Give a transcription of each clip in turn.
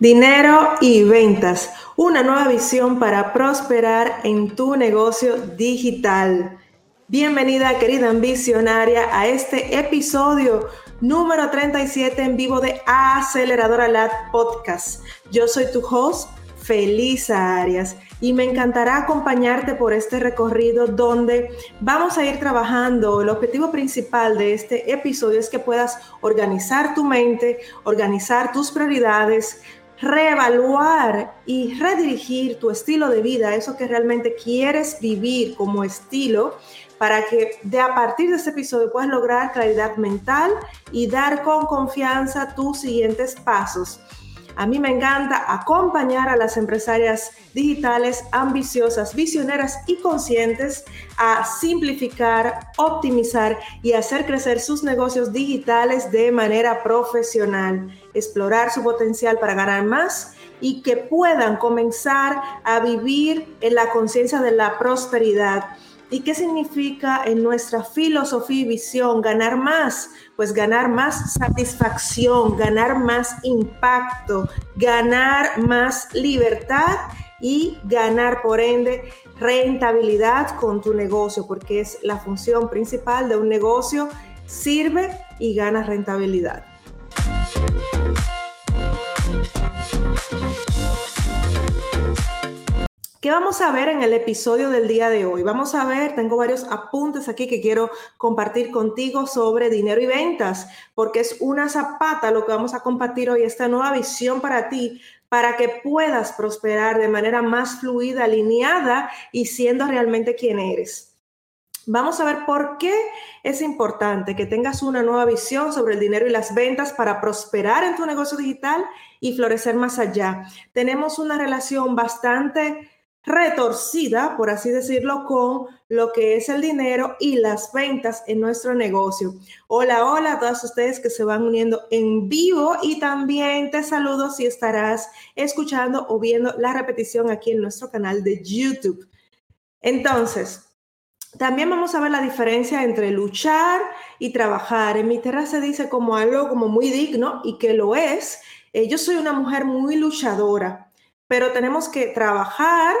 Dinero y ventas, una nueva visión para prosperar en tu negocio digital. Bienvenida querida ambicionaria a este episodio número 37 en vivo de Aceleradora Lab Podcast. Yo soy tu host, Felisa Arias, y me encantará acompañarte por este recorrido donde vamos a ir trabajando. El objetivo principal de este episodio es que puedas organizar tu mente, organizar tus prioridades, reevaluar y redirigir tu estilo de vida, eso que realmente quieres vivir como estilo, para que de a partir de este episodio puedas lograr claridad mental y dar con confianza tus siguientes pasos. A mí me encanta acompañar a las empresarias digitales ambiciosas, visioneras y conscientes a simplificar, optimizar y hacer crecer sus negocios digitales de manera profesional, explorar su potencial para ganar más y que puedan comenzar a vivir en la conciencia de la prosperidad ¿Y qué significa en nuestra filosofía y visión ganar más? Pues ganar más satisfacción, ganar más impacto, ganar más libertad y ganar por ende rentabilidad con tu negocio, porque es la función principal de un negocio, sirve y gana rentabilidad. ¿Qué vamos a ver en el episodio del día de hoy? Vamos a ver, tengo varios apuntes aquí que quiero compartir contigo sobre dinero y ventas, porque es una zapata lo que vamos a compartir hoy, esta nueva visión para ti, para que puedas prosperar de manera más fluida, alineada y siendo realmente quien eres. Vamos a ver por qué es importante que tengas una nueva visión sobre el dinero y las ventas para prosperar en tu negocio digital y florecer más allá. Tenemos una relación bastante retorcida, por así decirlo, con lo que es el dinero y las ventas en nuestro negocio. Hola, hola a todos ustedes que se van uniendo en vivo y también te saludo si estarás escuchando o viendo la repetición aquí en nuestro canal de YouTube. Entonces, también vamos a ver la diferencia entre luchar y trabajar. En mi tierra se dice como algo como muy digno y que lo es. Eh, yo soy una mujer muy luchadora pero tenemos que trabajar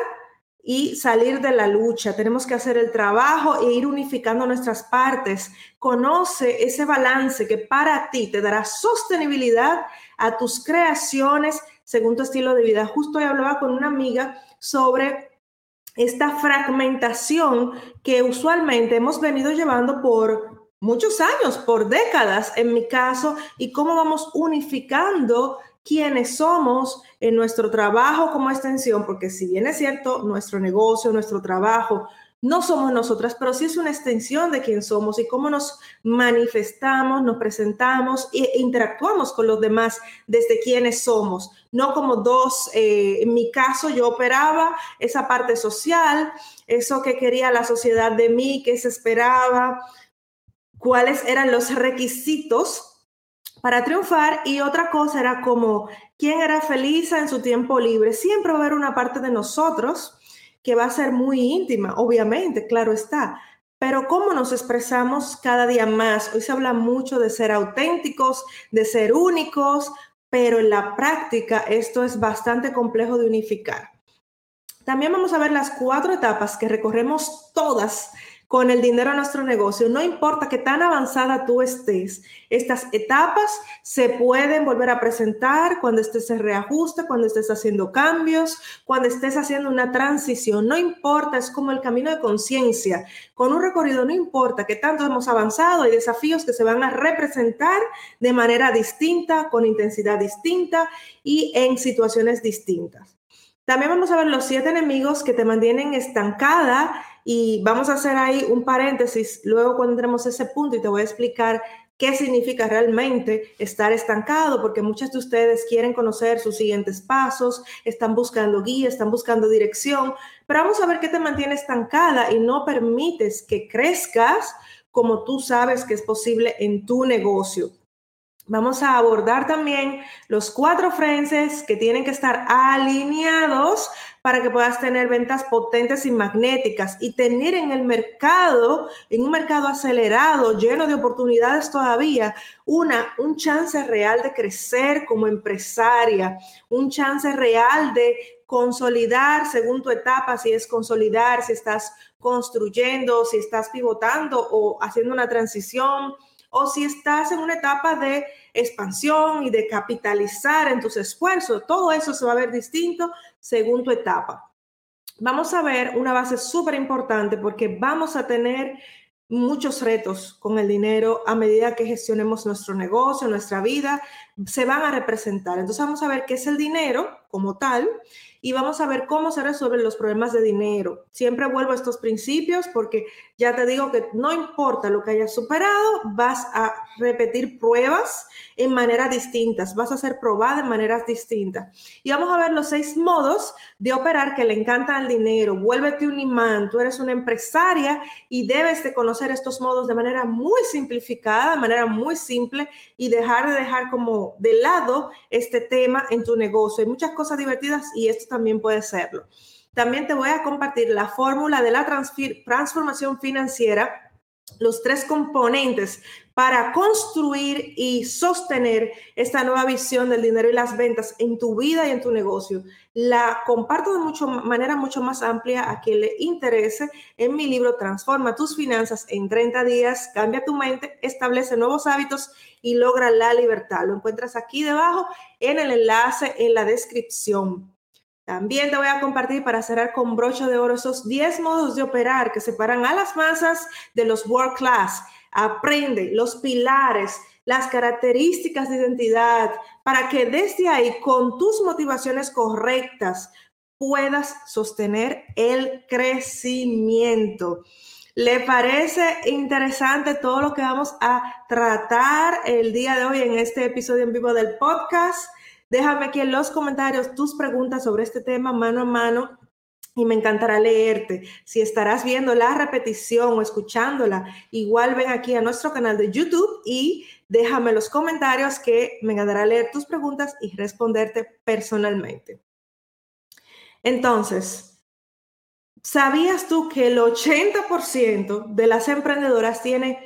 y salir de la lucha. Tenemos que hacer el trabajo e ir unificando nuestras partes. Conoce ese balance que para ti te dará sostenibilidad a tus creaciones según tu estilo de vida. Justo hoy hablaba con una amiga sobre esta fragmentación que usualmente hemos venido llevando por muchos años, por décadas en mi caso, y cómo vamos unificando quiénes somos en nuestro trabajo como extensión, porque si bien es cierto, nuestro negocio, nuestro trabajo, no somos nosotras, pero sí es una extensión de quién somos y cómo nos manifestamos, nos presentamos e interactuamos con los demás desde quiénes somos, no como dos, eh, en mi caso yo operaba esa parte social, eso que quería la sociedad de mí, que se esperaba, cuáles eran los requisitos para triunfar y otra cosa era como quién era feliz en su tiempo libre. Siempre va a haber una parte de nosotros que va a ser muy íntima, obviamente, claro está, pero cómo nos expresamos cada día más. Hoy se habla mucho de ser auténticos, de ser únicos, pero en la práctica esto es bastante complejo de unificar. También vamos a ver las cuatro etapas que recorremos todas con el dinero a nuestro negocio, no importa qué tan avanzada tú estés, estas etapas se pueden volver a presentar cuando estés en reajuste, cuando estés haciendo cambios, cuando estés haciendo una transición, no importa, es como el camino de conciencia. Con un recorrido no importa qué tanto hemos avanzado, hay desafíos que se van a representar de manera distinta, con intensidad distinta y en situaciones distintas. También vamos a ver los siete enemigos que te mantienen estancada y vamos a hacer ahí un paréntesis luego cuando entremos ese punto y te voy a explicar qué significa realmente estar estancado, porque muchas de ustedes quieren conocer sus siguientes pasos, están buscando guía, están buscando dirección, pero vamos a ver qué te mantiene estancada y no permites que crezcas como tú sabes que es posible en tu negocio. Vamos a abordar también los cuatro frentes que tienen que estar alineados para que puedas tener ventas potentes y magnéticas y tener en el mercado, en un mercado acelerado, lleno de oportunidades todavía, una, un chance real de crecer como empresaria, un chance real de consolidar según tu etapa, si es consolidar, si estás construyendo, si estás pivotando o haciendo una transición o si estás en una etapa de expansión y de capitalizar en tus esfuerzos. Todo eso se va a ver distinto según tu etapa. Vamos a ver una base súper importante porque vamos a tener muchos retos con el dinero a medida que gestionemos nuestro negocio, nuestra vida, se van a representar. Entonces vamos a ver qué es el dinero como tal y vamos a ver cómo se resuelven los problemas de dinero. Siempre vuelvo a estos principios porque ya te digo que no importa lo que hayas superado, vas a repetir pruebas en maneras distintas, vas a ser probada en maneras distintas. Y vamos a ver los seis modos de operar que le encantan al dinero. Vuélvete un imán, tú eres una empresaria y debes de conocer estos modos de manera muy simplificada, de manera muy simple y dejar de dejar como de lado este tema en tu negocio. Hay muchas cosas divertidas y esto también puede serlo. También te voy a compartir la fórmula de la transformación financiera, los tres componentes para construir y sostener esta nueva visión del dinero y las ventas en tu vida y en tu negocio. La comparto de mucho, manera mucho más amplia a quien le interese en mi libro Transforma tus finanzas en 30 días, cambia tu mente, establece nuevos hábitos y logra la libertad. Lo encuentras aquí debajo en el enlace en la descripción. También te voy a compartir para cerrar con broche de oro esos 10 modos de operar que separan a las masas de los world class. Aprende los pilares, las características de identidad para que desde ahí, con tus motivaciones correctas, puedas sostener el crecimiento. ¿Le parece interesante todo lo que vamos a tratar el día de hoy en este episodio en vivo del podcast? Déjame aquí en los comentarios tus preguntas sobre este tema mano a mano y me encantará leerte. Si estarás viendo la repetición o escuchándola, igual ven aquí a nuestro canal de YouTube y déjame los comentarios que me encantará leer tus preguntas y responderte personalmente. Entonces, ¿sabías tú que el 80% de las emprendedoras tienen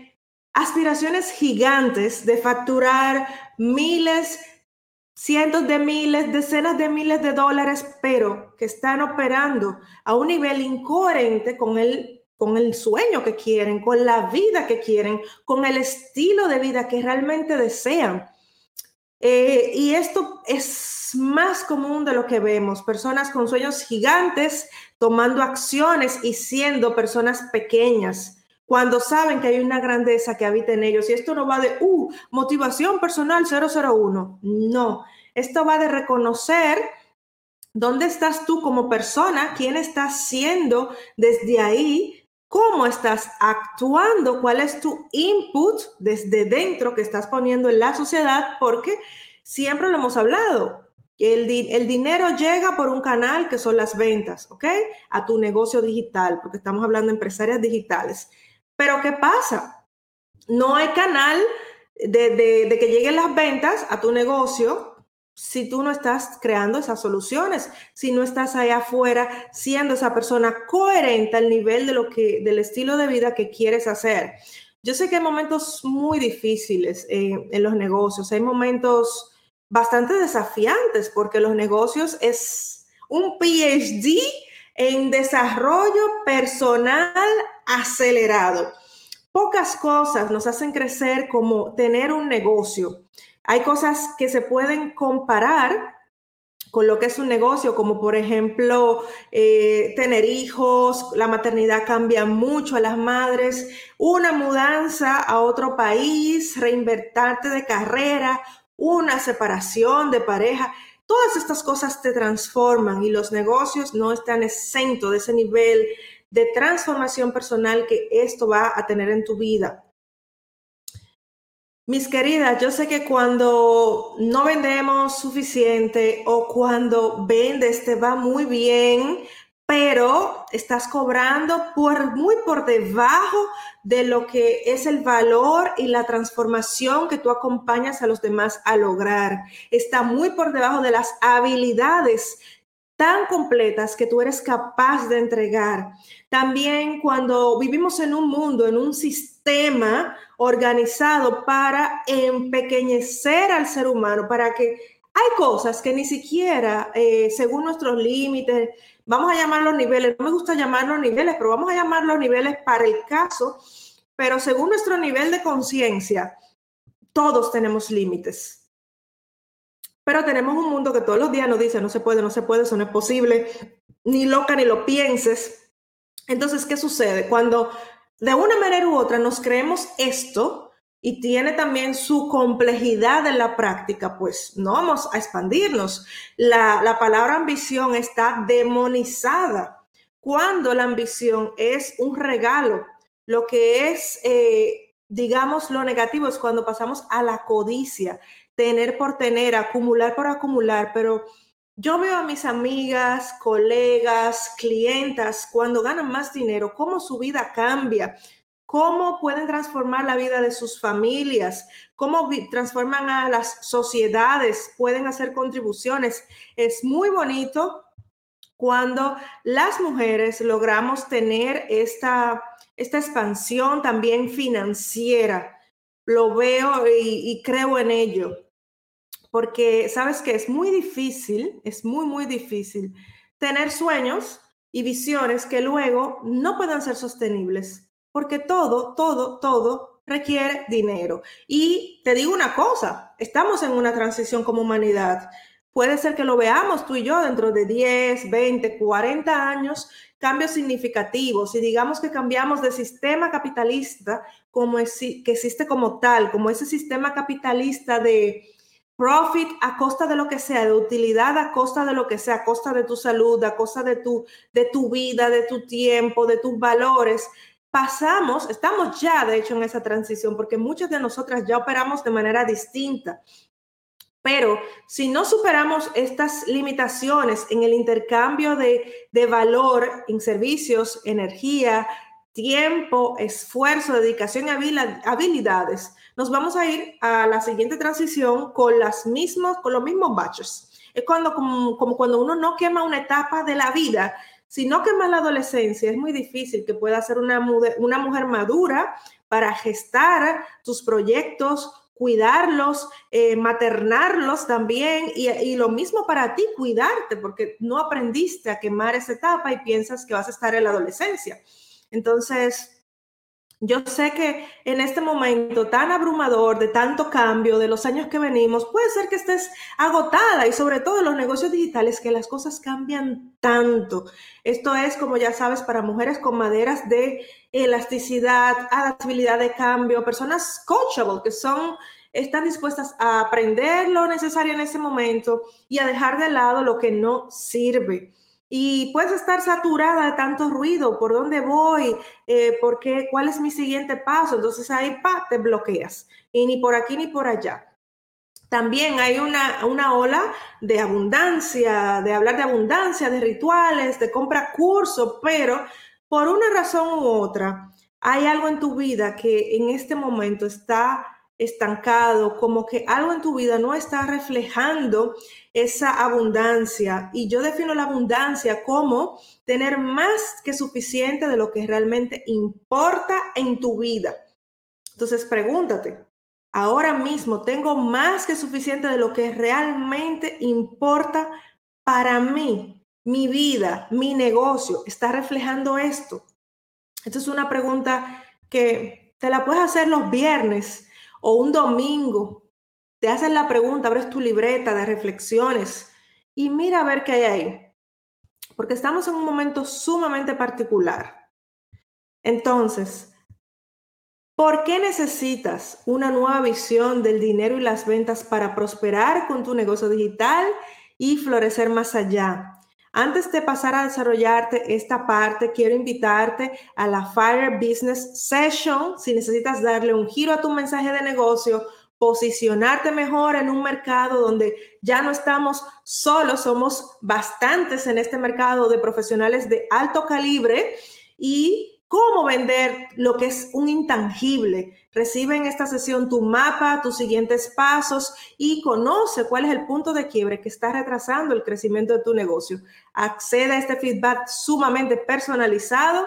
aspiraciones gigantes de facturar miles cientos de miles, decenas de miles de dólares, pero que están operando a un nivel incoherente con el, con el sueño que quieren, con la vida que quieren, con el estilo de vida que realmente desean. Eh, y esto es más común de lo que vemos, personas con sueños gigantes tomando acciones y siendo personas pequeñas cuando saben que hay una grandeza que habita en ellos. Y esto no va de, uh, motivación personal 001. No, esto va de reconocer dónde estás tú como persona, quién estás siendo desde ahí, cómo estás actuando, cuál es tu input desde dentro que estás poniendo en la sociedad, porque siempre lo hemos hablado. El, el, dinero llega por un canal que son las ventas, ¿ok? A tu negocio digital, porque estamos hablando de empresarias digitales. Pero ¿qué pasa? No hay canal de, que lleguen las ventas a tu negocio si tú no estás creando esas soluciones, si no estás allá afuera siendo esa persona coherente al nivel de lo que, del estilo de vida que quieres hacer. Yo sé que hay momentos muy difíciles eh, en los negocios, hay momentos bastante desafiantes porque los negocios es un PhD en desarrollo personal acelerado. Pocas cosas nos hacen crecer como tener un negocio. Hay cosas que se pueden comparar con lo que es un negocio, como por ejemplo eh, tener hijos, la maternidad cambia mucho a las madres, una mudanza a otro país, reinvertarte de carrera, una separación de pareja. Todas estas cosas te transforman y los negocios no están exentos de ese nivel de transformación personal que esto va a tener en tu vida. Mis queridas, yo sé que cuando no vendemos suficiente o cuando vendes te va muy bien, pero estás cobrando por, muy por debajo de lo que es el valor y la transformación que tú acompañas a los demás a lograr. Está muy por debajo de las habilidades tan completas que tú eres capaz de entregar. También cuando vivimos en un mundo, en un sistema organizado para empequeñecer al ser humano, para que hay cosas que ni siquiera, eh, según nuestros límites, vamos a llamarlos niveles, no me gusta llamarlos niveles, pero vamos a llamarlos niveles para el caso, pero según nuestro nivel de conciencia, todos tenemos límites. Pero tenemos un mundo que todos los días nos dice, no se puede, no se puede, eso no es posible, ni loca ni lo pienses. Entonces, ¿qué sucede? Cuando de una manera u otra nos creemos esto y tiene también su complejidad en la práctica, pues no vamos a expandirnos. La, la palabra ambición está demonizada cuando la ambición es un regalo. Lo que es, eh, digamos, lo negativo es cuando pasamos a la codicia tener por tener, acumular por acumular, pero yo veo a mis amigas, colegas, clientas, cuando ganan más dinero, cómo su vida cambia, cómo pueden transformar la vida de sus familias, cómo transforman a las sociedades, pueden hacer contribuciones. Es muy bonito cuando las mujeres logramos tener esta, esta expansión también financiera. Lo veo y, y creo en ello porque sabes que es muy difícil, es muy, muy difícil tener sueños y visiones que luego no puedan ser sostenibles, porque todo, todo, todo requiere dinero. Y te digo una cosa, estamos en una transición como humanidad. Puede ser que lo veamos tú y yo dentro de 10, 20, 40 años, cambios significativos y digamos que cambiamos de sistema capitalista como que existe como tal, como ese sistema capitalista de, profit a costa de lo que sea, de utilidad a costa de lo que sea, a costa de tu salud, a costa de tu, de tu vida, de tu tiempo, de tus valores. Pasamos, estamos ya de hecho en esa transición porque muchas de nosotras ya operamos de manera distinta. Pero si no superamos estas limitaciones en el intercambio de, de valor en servicios, energía, tiempo, esfuerzo, dedicación y habilidades, nos vamos a ir a la siguiente transición con, las mismos, con los mismos baches. Es cuando, como, cuando uno no quema una etapa de la vida, si no quema la adolescencia, es muy difícil que pueda ser una, una mujer madura para gestar tus proyectos, cuidarlos, eh, maternarlos también y, y, lo mismo para ti, cuidarte, porque no aprendiste a quemar esa etapa y piensas que vas a estar en la adolescencia. Entonces, yo sé que en este momento tan abrumador, de tanto cambio, de los años que venimos, puede ser que estés agotada y sobre todo en los negocios digitales, que las cosas cambian tanto. Esto es, como ya sabes, para mujeres con maderas de elasticidad, adaptabilidad de cambio, personas coachable, que son están dispuestas a aprender lo necesario en ese momento y a dejar de lado lo que no sirve y puedes estar saturada de tanto ruido, ¿por dónde voy? Eh, ¿por qué? ¿Cuál es mi siguiente paso? Entonces ahí pa, te bloqueas y ni por aquí ni por allá. También hay una, una ola de abundancia, de hablar de abundancia, de rituales, de compra curso, pero por una razón u otra, hay algo en tu vida que en este momento está estancado, como que algo en tu vida no está reflejando esa abundancia. Y yo defino la abundancia como tener más que suficiente de lo que realmente importa en tu vida. Entonces pregúntate, ahora mismo tengo más que suficiente de lo que realmente importa para mí, mi vida, mi negocio, está reflejando esto. Esta es una pregunta que te la puedes hacer los viernes o un domingo, te haces la pregunta, abres tu libreta de reflexiones y mira a ver qué hay ahí. Porque estamos en un momento sumamente particular. Entonces, ¿por qué necesitas una nueva visión del dinero y las ventas para prosperar con tu negocio digital y florecer más allá? Antes de pasar a desarrollarte esta parte, quiero invitarte a la Fire Business Session. Si necesitas darle un giro a tu mensaje de negocio, posicionarte mejor en un mercado donde ya no estamos solos, somos bastantes en este mercado de profesionales de alto calibre y cómo vender lo que es un intangible. Recibe en esta sesión tu mapa, tus siguientes pasos y conoce cuál es el punto de quiebre que está retrasando el crecimiento de tu negocio. Accede a este feedback sumamente personalizado.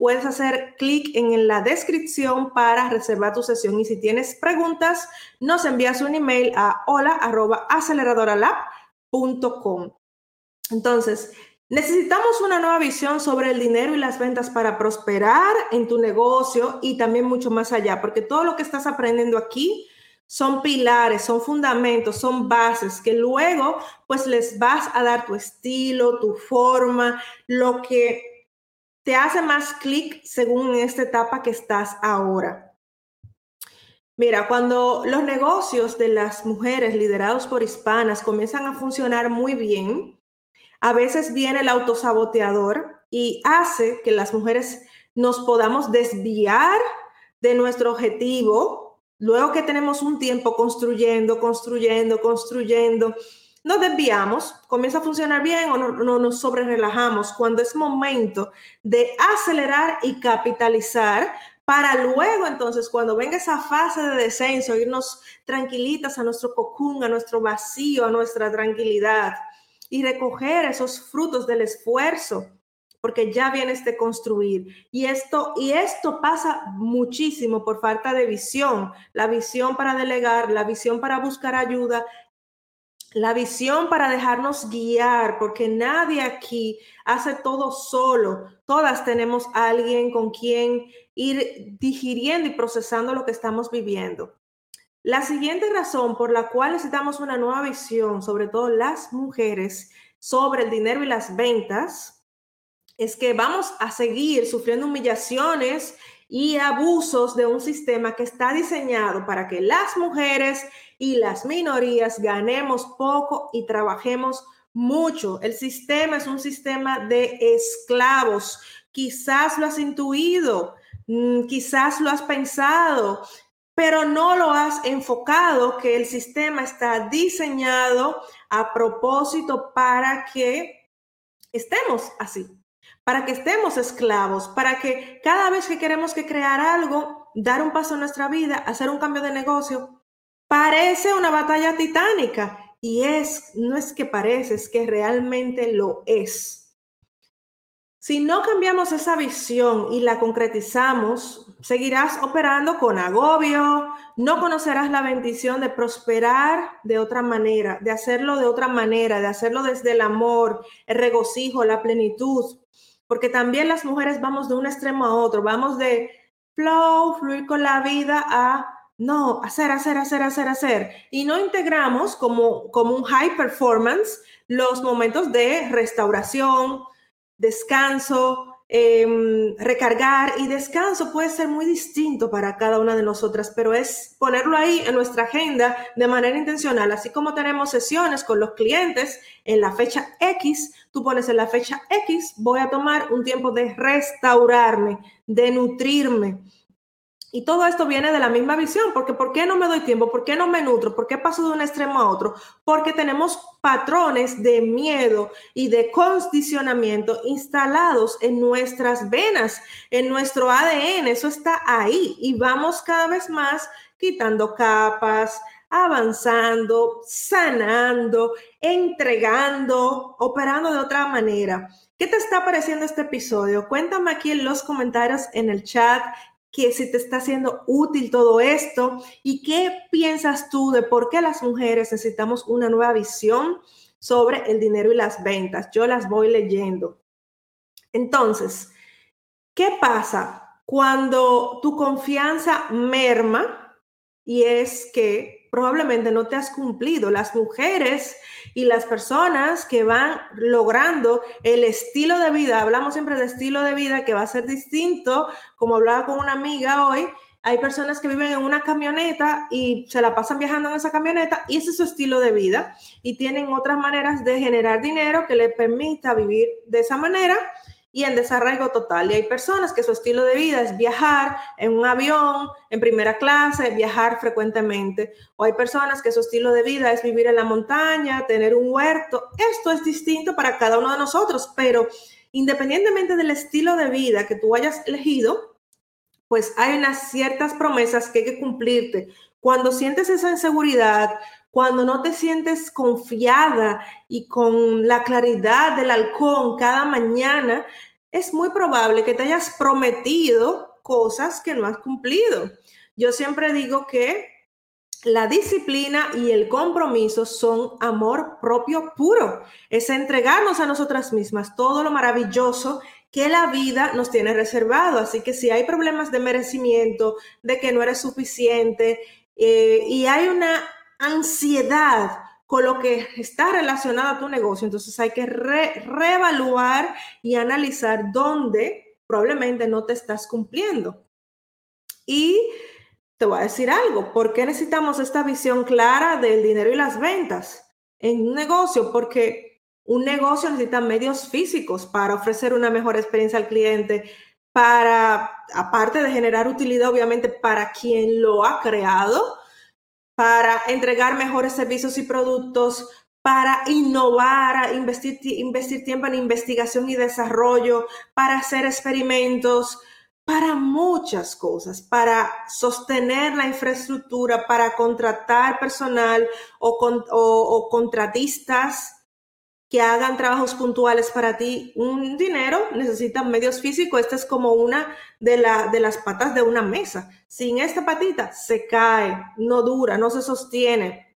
Puedes hacer clic en la descripción para reservar tu sesión y si tienes preguntas, nos envías un email a hola.aceleradoralab.com. Entonces, Necesitamos una nueva visión sobre el dinero y las ventas para prosperar en tu negocio y también mucho más allá, porque todo lo que estás aprendiendo aquí son pilares, son fundamentos, son bases que luego pues les vas a dar tu estilo, tu forma, lo que te hace más clic según esta etapa que estás ahora. Mira, cuando los negocios de las mujeres liderados por hispanas comienzan a funcionar muy bien, a veces viene el autosaboteador y hace que las mujeres nos podamos desviar de nuestro objetivo, luego que tenemos un tiempo construyendo, construyendo, construyendo, nos desviamos, comienza a funcionar bien o no, nos sobre relajamos cuando es momento de acelerar y capitalizar para luego entonces cuando venga esa fase de descenso, irnos tranquilitas a nuestro cocún, a nuestro vacío, a nuestra tranquilidad y recoger esos frutos del esfuerzo, porque ya vienes de construir. Y esto, y esto pasa muchísimo por falta de visión, la visión para delegar, la visión para buscar ayuda, la visión para dejarnos guiar, porque nadie aquí hace todo solo. Todas tenemos alguien con quien ir digiriendo y procesando lo que estamos viviendo. La siguiente razón por la cual necesitamos una nueva visión, sobre todo las mujeres, sobre el dinero y las ventas, es que vamos a seguir sufriendo humillaciones y abusos de un sistema que está diseñado para que las mujeres y las minorías ganemos poco y trabajemos mucho. El sistema es un sistema de esclavos. Quizás lo has intuido, mm, quizás lo has pensado, pero no lo has enfocado que el sistema está diseñado a propósito para que estemos así, para que estemos esclavos, para que cada vez que queremos que crear algo, dar un paso en nuestra vida, hacer un cambio de negocio, parece una batalla titánica. Y es, no es que parece, es que realmente lo es. Si no cambiamos esa visión y la concretizamos, seguirás operando con agobio, no conocerás la bendición de prosperar de otra manera, de hacerlo de otra manera, de hacerlo desde el amor, el regocijo, la plenitud, porque también las mujeres vamos de un extremo a otro, vamos de flow, fluir con la vida a no, hacer, hacer, hacer, hacer, hacer. Y no integramos como, como un high performance los momentos de restauración, descanso, em, recargar. Y descanso puede ser muy distinto para cada una de nosotras, pero es ponerlo ahí en nuestra agenda de manera intencional, así como tenemos sesiones con los clientes en la fecha X, tú pones en la fecha X, voy a tomar un tiempo de restaurarme, de nutrirme, y todo esto viene de la misma visión, porque ¿por qué no me doy tiempo? ¿Por qué no me nutro? ¿Por qué paso de un extremo a otro? Porque tenemos patrones de miedo y de condicionamiento instalados en nuestras venas, en nuestro ADN, eso está ahí y vamos cada vez más quitando capas, avanzando, sanando, entregando, operando de otra manera. ¿Qué te está pareciendo este episodio? Cuéntame aquí en los comentarios en el chat que si te está haciendo útil todo esto y qué piensas tú de por qué las mujeres necesitamos una nueva visión sobre el dinero y las ventas. Yo las voy leyendo. Entonces, ¿qué pasa cuando tu confianza merma y es que probablemente no te has cumplido. Las mujeres y las personas que van logrando el estilo de vida, hablamos siempre de estilo de vida que va a ser distinto, como hablaba con una amiga hoy, hay personas que viven en una camioneta y se la pasan viajando en esa camioneta y ese es su estilo de vida y tienen otras maneras de generar dinero que les permita vivir de esa manera y en desarraigo total. Y hay personas que su estilo de vida es viajar en un avión, en primera clase, viajar frecuentemente. O hay personas que su estilo de vida es vivir en la montaña, tener un huerto. Esto es distinto para cada uno de nosotros, pero independientemente del estilo de vida que tú hayas elegido, pues hay unas ciertas promesas que hay que cumplirte. Cuando sientes esa inseguridad, cuando no te sientes confiada y con la claridad del halcón cada mañana, es muy probable que te hayas prometido cosas que no has cumplido. Yo siempre digo que la disciplina y el compromiso son amor propio puro. Es entregarnos a nosotras mismas todo lo maravilloso que la vida nos tiene reservado. Así que si hay problemas de merecimiento, de que no eres suficiente eh, y hay una ansiedad con lo que está relacionado a tu negocio, entonces hay que reevaluar y analizar dónde probablemente no te estás cumpliendo. Y te voy a decir algo, ¿por qué necesitamos esta visión clara del dinero y las ventas en un negocio? Porque un negocio necesita medios físicos para ofrecer una mejor experiencia al cliente, para, aparte de generar utilidad, obviamente, para quien lo ha creado, para entregar mejores servicios y productos, para innovar, investir, investir tiempo en investigación y desarrollo, para hacer experimentos, para muchas cosas, para sostener la infraestructura, para contratar personal o, o contratistas que hagan trabajos puntuales para ti. Un dinero necesita medios físicos. Esta es como una de, la, de las patas de una mesa. Sin esta patita se cae, no dura, no se sostiene.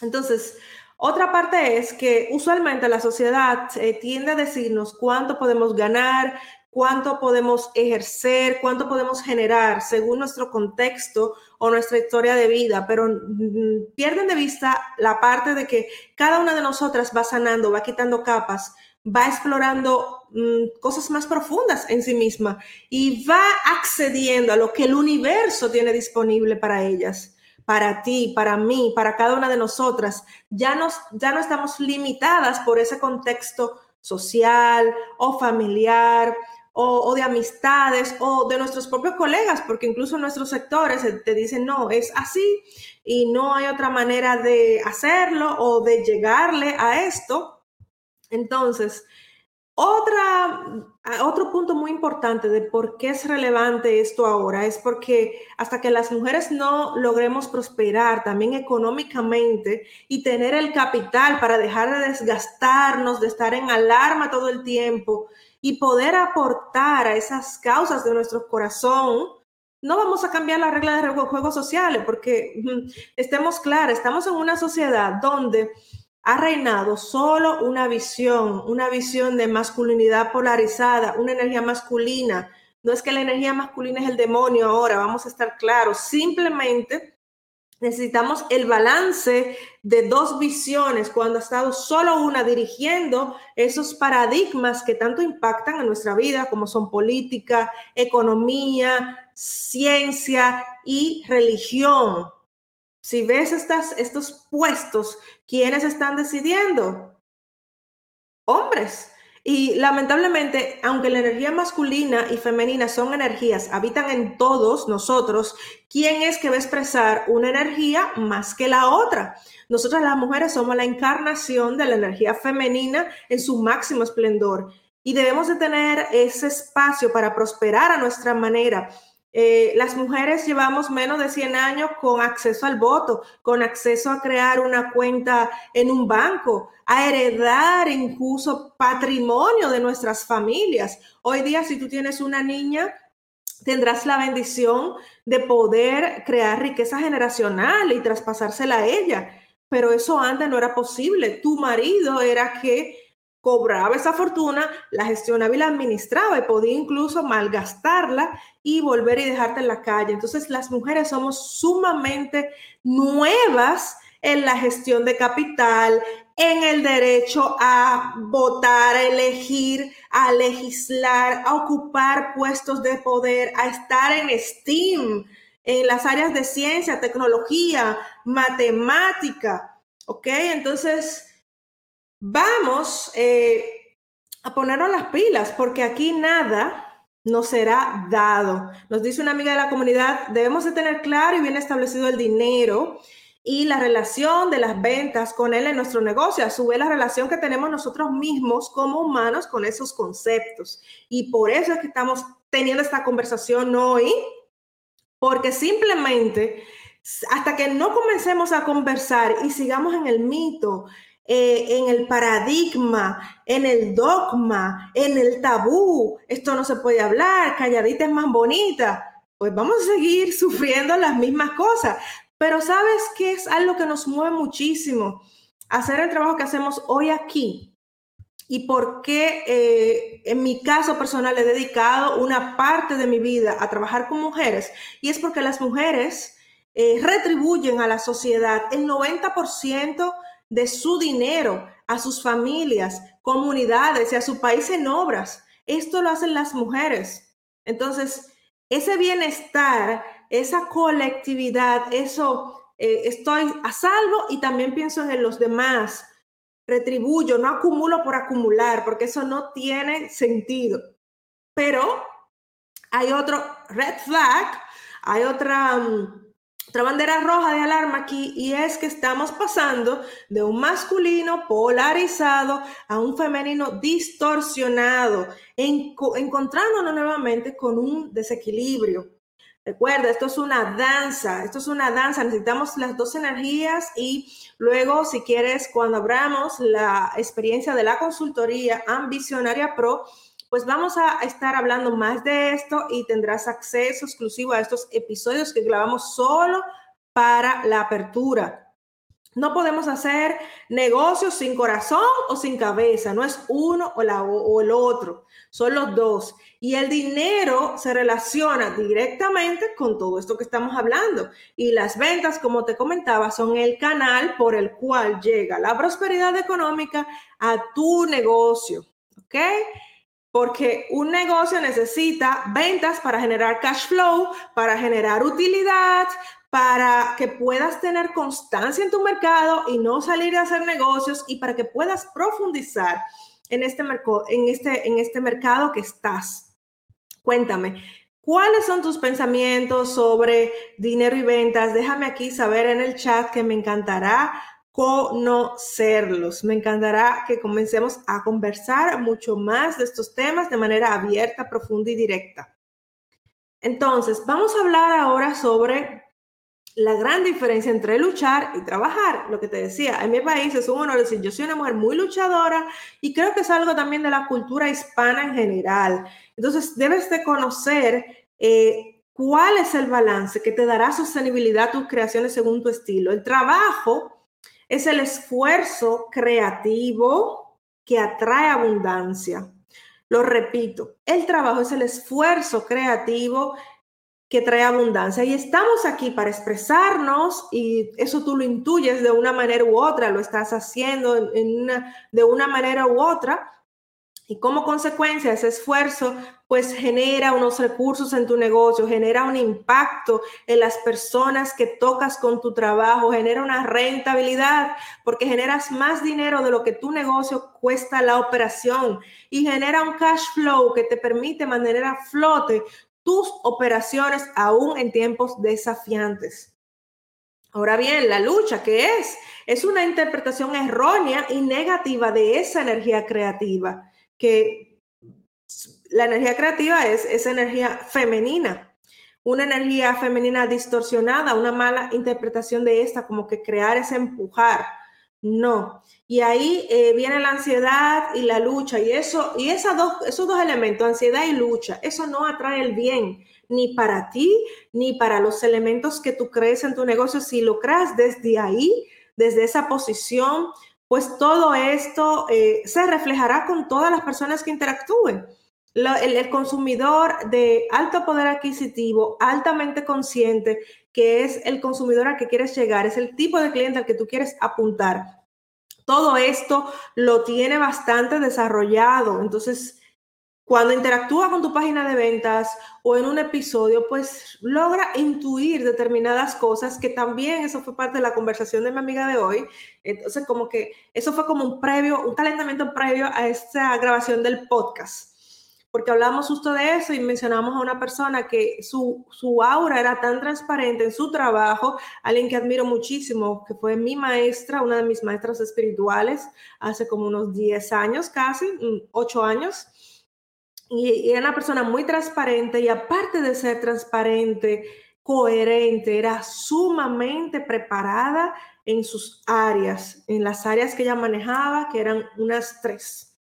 Entonces, otra parte es que usualmente la sociedad eh, tiende a decirnos cuánto podemos ganar, cuánto podemos ejercer, cuánto podemos generar según nuestro contexto o nuestra historia de vida, pero mm, pierden de vista la parte de que cada una de nosotras va sanando, va quitando capas, va explorando mm, cosas más profundas en sí misma y va accediendo a lo que el universo tiene disponible para ellas para ti, para mí, para cada una de nosotras. Ya, nos, ya no estamos limitadas por ese contexto social o familiar o, de amistades o de nuestros propios colegas, porque incluso nuestros sectores te dicen, no, es así y no hay otra manera de hacerlo o de llegarle a esto. Entonces, otra, otro punto muy importante de por qué es relevante esto ahora es porque hasta que las mujeres no logremos prosperar también económicamente y tener el capital para dejar de desgastarnos, de estar en alarma todo el tiempo y poder aportar a esas causas de nuestro corazón, no vamos a cambiar la regla de juegos sociales porque estemos claros, estamos en una sociedad donde ha reinado solo una visión, una visión de masculinidad polarizada, una energía masculina. No es que la energía masculina es el demonio ahora, vamos a estar claros, simplemente necesitamos el balance de dos visiones cuando ha estado solo una dirigiendo esos paradigmas que tanto impactan en nuestra vida, como son política, economía, ciencia y religión. Si ves estas, estos puestos, ¿quiénes están decidiendo? Hombres. Y lamentablemente, aunque la energía masculina y femenina son energías, habitan en todos nosotros, ¿quién es que va a expresar una energía más que la otra? Nosotras las mujeres somos la encarnación de la energía femenina en su máximo esplendor y debemos de tener ese espacio para prosperar a nuestra manera eh, las mujeres llevamos menos de 100 años con acceso al voto, con acceso a crear una cuenta en un banco, a heredar incluso patrimonio de nuestras familias. Hoy día, si tú tienes una niña, tendrás la bendición de poder crear riqueza generacional y traspasársela a ella. Pero eso antes no era posible. Tu marido era que cobraba esa fortuna, la gestionaba y la administraba y podía incluso malgastarla y volver y dejarte en la calle. Entonces las mujeres somos sumamente nuevas en la gestión de capital, en el derecho a votar, a elegir, a legislar, a ocupar puestos de poder, a estar en STEAM, en las áreas de ciencia, tecnología, matemática. ¿Ok? Entonces, vamos eh, a ponernos las pilas, porque aquí nada nos será dado. Nos dice una amiga de la comunidad, debemos de tener claro y bien establecido el dinero y la relación de las ventas con él en nuestro negocio, a su vez la relación que tenemos nosotros mismos como humanos con esos conceptos. Y por eso es que estamos teniendo esta conversación hoy, porque simplemente hasta que no comencemos a conversar y sigamos en el mito, eh, en el paradigma, en el dogma, en el tabú, esto no se puede hablar, calladita es más bonita, pues vamos a seguir sufriendo las mismas cosas. Pero sabes que es algo que nos mueve muchísimo, hacer el trabajo que hacemos hoy aquí. Y por qué eh, en mi caso personal he dedicado una parte de mi vida a trabajar con mujeres. Y es porque las mujeres eh, retribuyen a la sociedad el 90% de su dinero a sus familias, comunidades y a su país en obras. Esto lo hacen las mujeres. Entonces, ese bienestar, esa colectividad, eso, eh, estoy a salvo y también pienso en los demás. Retribuyo, no acumulo por acumular, porque eso no tiene sentido. Pero hay otro red flag, hay otra... Mm, otra bandera roja de alarma aquí y es que estamos pasando de un masculino polarizado a un femenino distorsionado, encontrándonos nuevamente con un desequilibrio. Recuerda, esto es una danza, esto es una danza, necesitamos las dos energías y luego, si quieres, cuando abramos la experiencia de la consultoría Ambicionaria Pro, pues vamos a estar hablando más de esto y tendrás acceso exclusivo a estos episodios que grabamos solo para la apertura. No podemos hacer negocios sin corazón o sin cabeza, no es uno o, la, o el otro, son los dos. Y el dinero se relaciona directamente con todo esto que estamos hablando. Y las ventas, como te comentaba, son el canal por el cual llega la prosperidad económica a tu negocio. ¿Ok? Porque un negocio necesita ventas para generar cash flow, para generar utilidad, para que puedas tener constancia en tu mercado y no salir a hacer negocios y para que puedas profundizar en este, en este, en este mercado que estás. Cuéntame, ¿cuáles son tus pensamientos sobre dinero y ventas? Déjame aquí saber en el chat que me encantará conocerlos. Me encantará que comencemos a conversar mucho más de estos temas de manera abierta, profunda y directa. Entonces, vamos a hablar ahora sobre la gran diferencia entre luchar y trabajar. Lo que te decía, en mi país es un honor decir, yo soy una mujer muy luchadora y creo que es algo también de la cultura hispana en general. Entonces, debes de conocer eh, cuál es el balance que te dará sostenibilidad a tus creaciones según tu estilo. El trabajo es el esfuerzo creativo que atrae abundancia. Lo repito, el trabajo es el esfuerzo creativo que trae abundancia y estamos aquí para expresarnos y eso tú lo intuyes de una manera u otra, lo estás haciendo de una manera u otra y como consecuencia ese esfuerzo pues genera unos recursos en tu negocio, genera un impacto en las personas que tocas con tu trabajo, genera una rentabilidad porque generas más dinero de lo que tu negocio cuesta la operación y genera un cash flow que te permite mantener a flote tus operaciones aún en tiempos desafiantes. Ahora bien, la lucha, ¿qué es? Es una interpretación errónea y negativa de esa energía creativa, que la energía creativa es esa energía femenina, una energía femenina distorsionada, una mala interpretación de esta, como que crear es empujar. No. Y ahí eh, viene la ansiedad y la lucha. Y eso, y esas dos, esos dos elementos, ansiedad y lucha, eso no atrae el bien, ni para ti, ni para los elementos que tú crees en tu negocio. Si lo creas desde ahí, desde esa posición, pues todo esto eh, se reflejará con todas las personas que interactúen el, consumidor de alto poder adquisitivo, altamente consciente, que es el consumidor al que quieres llegar, es el tipo de cliente al que tú quieres apuntar. Todo esto lo tiene bastante desarrollado. Entonces, cuando interactúa con tu página de ventas o en un episodio, pues logra intuir determinadas cosas que también eso fue parte de la conversación de mi amiga de hoy. Entonces, como que eso fue como un previo, un calentamiento previo a esta grabación del podcast. Porque hablamos justo de eso y mencionamos a una persona que su, su aura era tan transparente en su trabajo, alguien que admiro muchísimo, que fue mi maestra, una de mis maestras espirituales, hace como unos 10 años casi, 8 años y, era una persona muy transparente y aparte de ser transparente, coherente, era sumamente preparada en sus áreas, en las áreas que ella manejaba, que eran unas tres.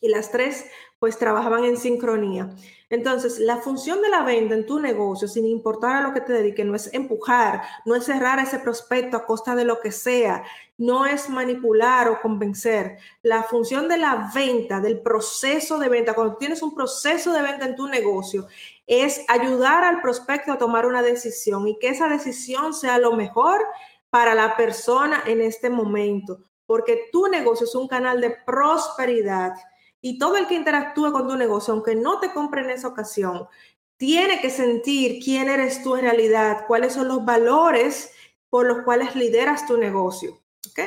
Y las tres pues trabajaban en sincronía. Entonces, la función de la venta en tu negocio, sin importar a lo que te dedique, no es empujar, no es cerrar ese prospecto a costa de lo que sea, no es manipular o convencer. La función de la venta, del proceso de venta, cuando tienes un proceso de venta en tu negocio, es ayudar al prospecto a tomar una decisión y que esa decisión sea lo mejor para la persona en este momento, porque tu negocio es un canal de prosperidad y todo el que interactúe con tu negocio, aunque no te compre en esa ocasión, tiene que sentir quién eres tú en realidad, cuáles son los valores por los cuales lideras tu negocio. ¿Ok?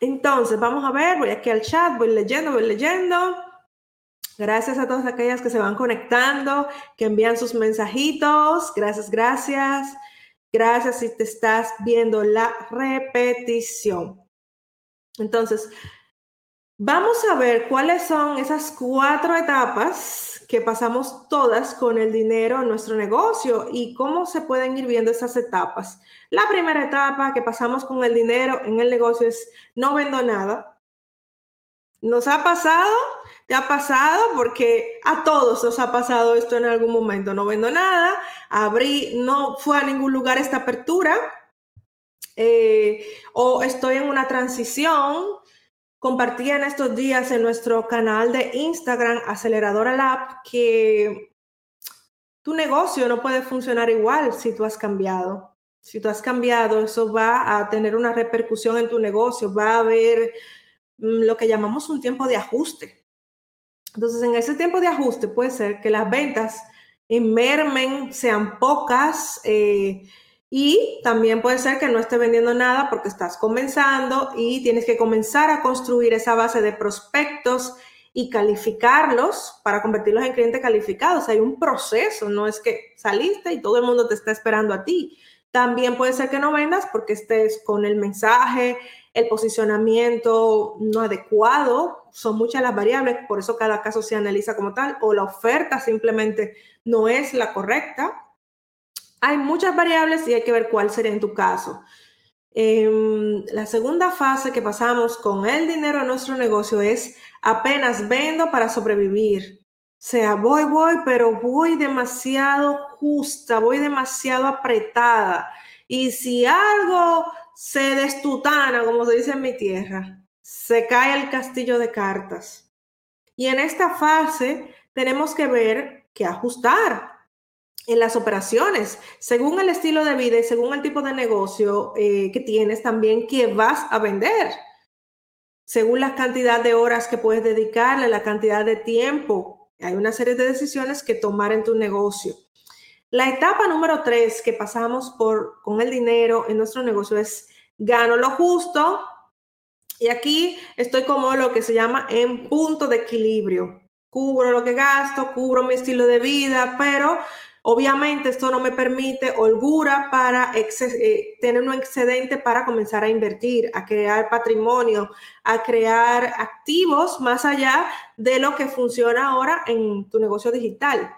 Entonces, vamos a ver, voy aquí al chat, voy leyendo, voy leyendo. Gracias a todas aquellas que se van conectando, que envían sus mensajitos. Gracias, gracias. Gracias si te estás viendo la repetición. Entonces, Vamos a ver cuáles son esas cuatro etapas que pasamos todas con el dinero en nuestro negocio y cómo se pueden ir viendo esas etapas. La primera etapa que pasamos con el dinero en el negocio es no vendo nada. ¿Nos ha pasado? ¿Te ha pasado? Porque a todos nos ha pasado esto en algún momento. No vendo nada, abrí, no fue a ningún lugar esta apertura. Eh, o estoy en una transición, compartía en estos días en nuestro canal de Instagram, Aceleradora Lab, que tu negocio no puede funcionar igual si tú has cambiado. Si tú has cambiado, eso va a tener una repercusión en tu negocio, va a haber mm, lo que llamamos un tiempo de ajuste. Entonces, en ese tiempo de ajuste puede ser que las ventas mermen, sean pocas, eh, y también puede ser que no esté vendiendo nada porque estás comenzando y tienes que comenzar a construir esa base de prospectos y calificarlos para convertirlos en clientes calificados. Hay un proceso, no es que saliste y todo el mundo te está esperando a ti. También puede ser que no vendas porque estés con el mensaje, el posicionamiento no adecuado. Son muchas las variables, por eso cada caso se analiza como tal, o la oferta simplemente no es la correcta hay muchas variables y hay que ver cuál sería en tu caso. Em, la segunda fase que pasamos con el dinero en nuestro negocio es apenas vendo para sobrevivir. O sea, voy, voy, pero voy demasiado justa, voy demasiado apretada. Y si algo se destutana, como se dice en mi tierra, se cae el castillo de cartas. Y en esta fase tenemos que ver que ajustar en las operaciones, según el estilo de vida y según el tipo de negocio eh, que tienes, también que vas a vender, según la cantidad de horas que puedes dedicarle, la cantidad de tiempo. Hay una serie de decisiones que tomar en tu negocio. La etapa número tres que pasamos por con el dinero en nuestro negocio es gano lo justo. Y aquí estoy como lo que se llama en punto de equilibrio. Cubro lo que gasto, cubro mi estilo de vida, pero Obviamente esto no me permite holgura para eh, tener un excedente para comenzar a invertir, a crear patrimonio, a crear activos más allá de lo que funciona ahora en tu negocio digital.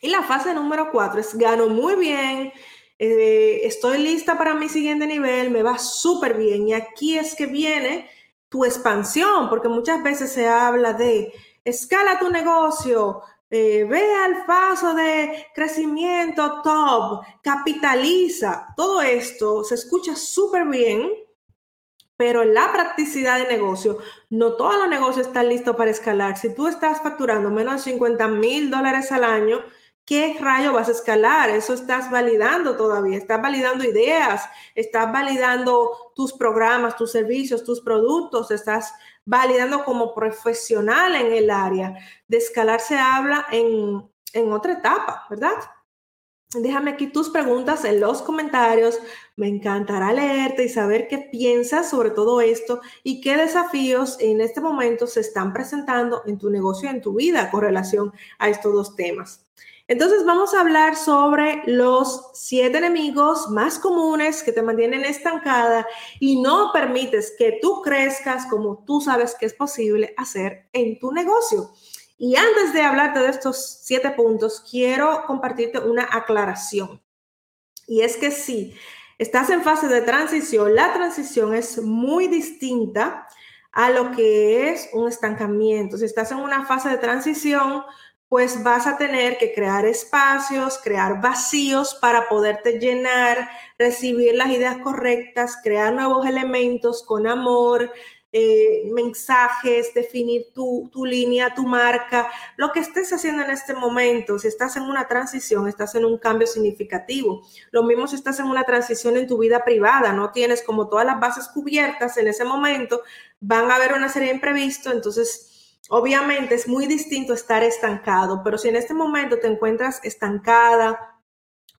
Y la fase número cuatro es gano muy bien, eh, estoy lista para mi siguiente nivel, me va súper bien. Y aquí es que viene tu expansión, porque muchas veces se habla de escala tu negocio, eh, ve al paso de crecimiento top, capitaliza. Todo esto se escucha súper bien, pero la practicidad de negocio, no todos los negocios están listos para escalar. Si tú estás facturando menos de 50 mil dólares al año, ¿qué rayo vas a escalar? Eso estás validando todavía, estás validando ideas, estás validando tus programas, tus servicios, tus productos, estás validando como profesional en el área. De escalar se habla en, en otra etapa, ¿verdad? Déjame aquí tus preguntas en los comentarios. Me encantará leerte y saber qué piensas sobre todo esto y qué desafíos en este momento se están presentando en tu negocio en tu vida con relación a estos dos temas. Entonces vamos a hablar sobre los siete enemigos más comunes que te mantienen estancada y no permites que tú crezcas como tú sabes que es posible hacer en tu negocio. Y antes de hablarte de estos siete puntos, quiero compartirte una aclaración. Y es que si estás en fase de transición, la transición es muy distinta a lo que es un estancamiento. Si estás en una fase de transición, pues vas a tener que crear espacios, crear vacíos para poderte llenar, recibir las ideas correctas, crear nuevos elementos con amor, eh, mensajes, definir tu, tu, línea, tu marca, lo que estés haciendo en este momento, si estás en una transición, estás en un cambio significativo. Lo mismo si estás en una transición en tu vida privada, no tienes como todas las bases cubiertas en ese momento, van a haber una serie de imprevistos, entonces obviamente es muy distinto estar estancado, pero si en este momento te encuentras estancada,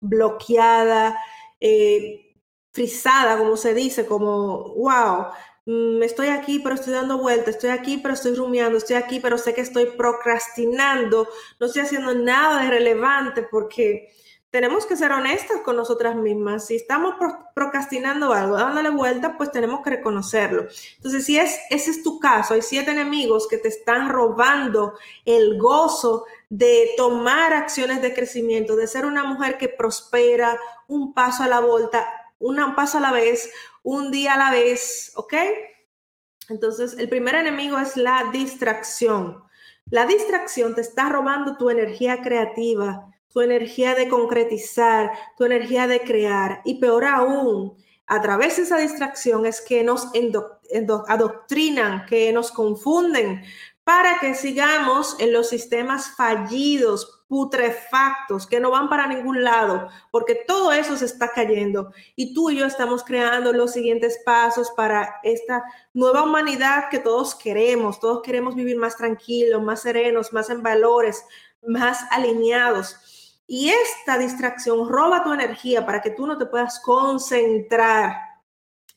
bloqueada, eh, frisada, como se dice, como, wow, Mm, estoy aquí, pero estoy dando vueltas, estoy aquí, pero estoy rumiando, estoy aquí, pero sé que estoy procrastinando, no estoy haciendo nada de relevante porque tenemos que ser honestas con nosotras mismas. Si estamos procrastinando algo, dándole vuelta, pues tenemos que reconocerlo. Entonces, si es, ese es tu caso, hay siete enemigos que te están robando el gozo de tomar acciones de crecimiento, de ser una mujer que prospera un paso a la vuelta, un paso a la vez, un día a la vez, ¿ok? Entonces, el primer enemigo es la distracción. La distracción te está robando tu energía creativa, tu energía de concretizar, tu energía de crear. Y peor aún, a través de esa distracción es que nos adoctrinan, que nos confunden para que sigamos en los sistemas fallidos, putrefactos que no van para ningún lado, porque todo eso se está cayendo y tú y yo estamos creando los siguientes pasos para esta nueva humanidad que todos queremos. Todos queremos vivir más tranquilos, más serenos, más en valores, más alineados. Y esta distracción roba tu energía para que tú no te puedas concentrar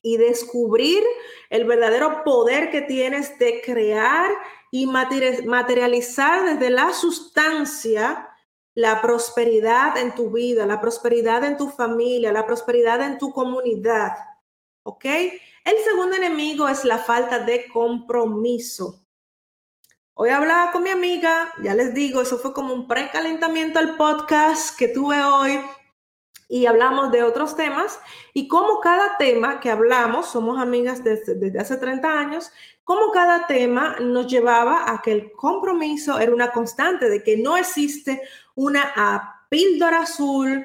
y descubrir el verdadero poder que tienes de crear y materializar desde la sustancia la prosperidad en tu vida, la prosperidad en tu familia, la prosperidad en tu comunidad. ¿Ok? El segundo enemigo es la falta de compromiso. Hoy hablaba con mi amiga, ya les digo, eso fue como un precalentamiento al podcast que tuve hoy y hablamos de otros temas y como cada tema que hablamos, somos amigas desde, desde, hace 30 años, como cada tema nos llevaba a que el compromiso era una constante, de que no existe una píldora azul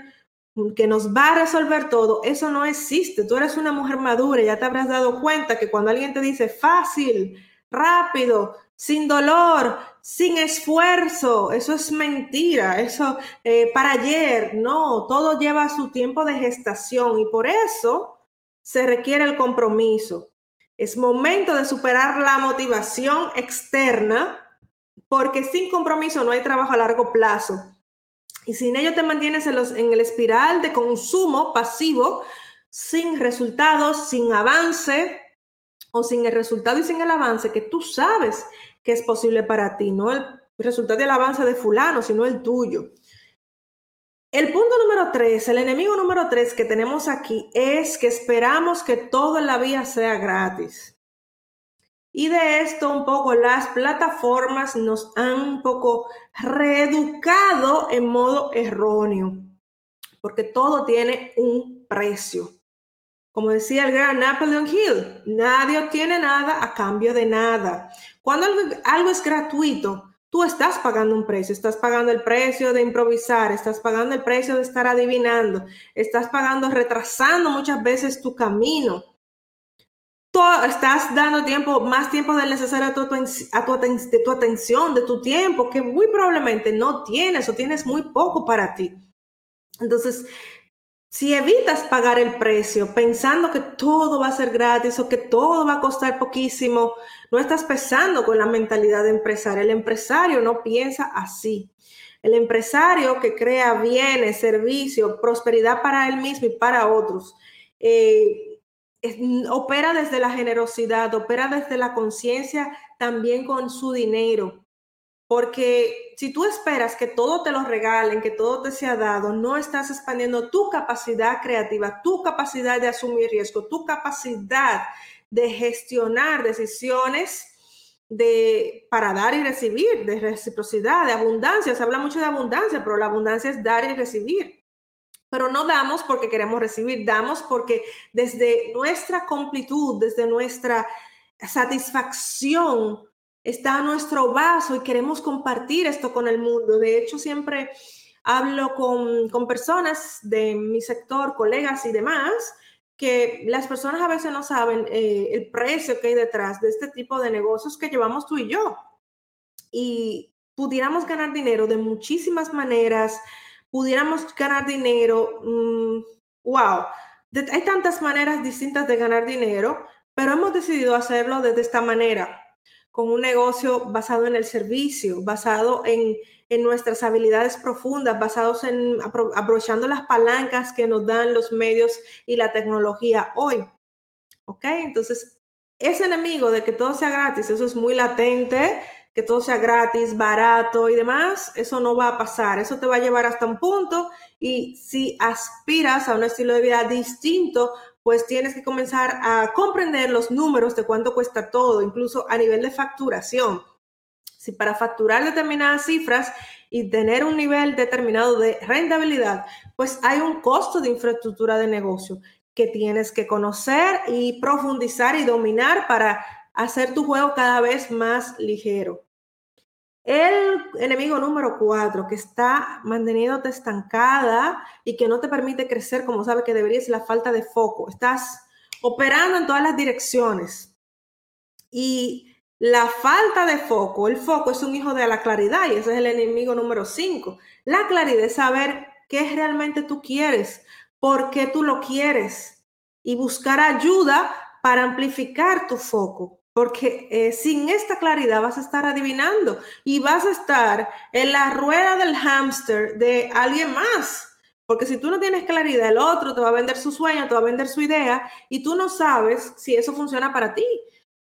que nos va a resolver todo, eso no existe. Tú eres una mujer madura, ya te habrás dado cuenta que cuando alguien te dice fácil, rápido, sin dolor, sin esfuerzo. Eso es mentira. Eso eh, para ayer. No, todo lleva su tiempo de gestación y por eso se requiere el compromiso. Es momento de superar la motivación externa porque sin compromiso no hay trabajo a largo plazo. Y sin ello te mantienes en, los, en el espiral de consumo pasivo, sin resultados, sin avance, o sin el resultado y sin el avance que tú sabes que es posible para ti, no el resultado del avance de fulano, sino el tuyo. El punto número tres, el enemigo número tres que tenemos aquí es que esperamos que todo en la vida sea gratis. Y de esto un poco las plataformas nos han un poco reeducado en modo erróneo, porque todo tiene un precio. Como decía el gran Napoleon Hill, nadie obtiene nada a cambio de nada. Cuando algo, es gratuito, tú estás pagando un precio, estás pagando el precio de improvisar, estás pagando el precio de estar adivinando, estás pagando, retrasando muchas veces tu camino. Tú estás dando tiempo, más tiempo del necesario a tu, a de tu atención, de tu tiempo, que muy probablemente no tienes o tienes muy poco para ti. Entonces, si evitas pagar el precio pensando que todo va a ser gratis o que todo va a costar poquísimo, no estás pensando con la mentalidad de empresario. El empresario no piensa así. El empresario que crea bienes, servicios, prosperidad para él mismo y para otros, eh, opera desde la generosidad, opera desde la conciencia también con su dinero. Porque si tú esperas que todo te lo regalen, que todo te sea dado, no estás expandiendo tu capacidad creativa, tu capacidad de asumir riesgo, tu capacidad de gestionar decisiones de, para dar y recibir, de reciprocidad, de abundancia. Se habla mucho de abundancia, pero la abundancia es dar y recibir. Pero no damos porque queremos recibir, damos porque desde nuestra completud, desde nuestra satisfacción, está nuestro vaso y queremos compartir esto con el mundo. De hecho, siempre hablo con, personas de mi sector, colegas y demás, que las personas a veces no saben eh, el precio que hay detrás de este tipo de negocios que llevamos tú y yo. Y pudiéramos ganar dinero de muchísimas maneras, pudiéramos ganar dinero, mm, wow, hay tantas maneras distintas de ganar dinero, pero hemos decidido hacerlo de esta manera con un negocio basado en el servicio, basado en, nuestras habilidades profundas, basados en aprovechando las palancas que nos dan los medios y la tecnología hoy. ¿Ok? Entonces, ese enemigo de que todo sea gratis, eso es muy latente, que todo sea gratis, barato y demás, eso no va a pasar, eso te va a llevar hasta un punto y si aspiras a un estilo de vida distinto, pues tienes que comenzar a comprender los números de cuánto cuesta todo, incluso a nivel de facturación. Si para facturar determinadas cifras y tener un nivel determinado de rentabilidad, pues hay un costo de infraestructura de negocio que tienes que conocer y profundizar y dominar para hacer tu juego cada vez más ligero. El enemigo número cuatro, que está manteniéndote estancada y que no te permite crecer como sabe que debería, es la falta de foco. Estás operando en todas las direcciones. Y la falta de foco, el foco es un hijo de la claridad y ese es el enemigo número cinco. La claridad es saber qué realmente tú quieres, por qué tú lo quieres y buscar ayuda para amplificar tu foco porque eh, sin esta claridad vas a estar adivinando y vas a estar en la rueda del hámster de alguien más. Porque si tú no tienes claridad, el otro te va a vender su sueño, te va a vender su idea y tú no sabes si eso funciona para ti.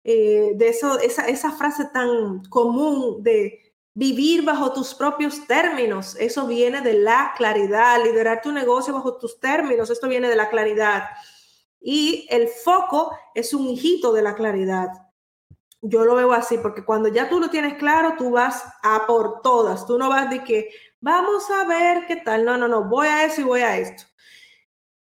Eh, de eso, esa, esa frase tan común de vivir bajo tus propios términos, eso viene de la claridad, liderar tu negocio bajo tus términos, esto viene de la claridad. Y el foco es un hijito de la claridad yo lo veo así, porque cuando ya tú lo tienes claro, tú vas a por todas. Tú no vas de que vamos a ver qué tal. No, no, no, voy a eso y voy a esto.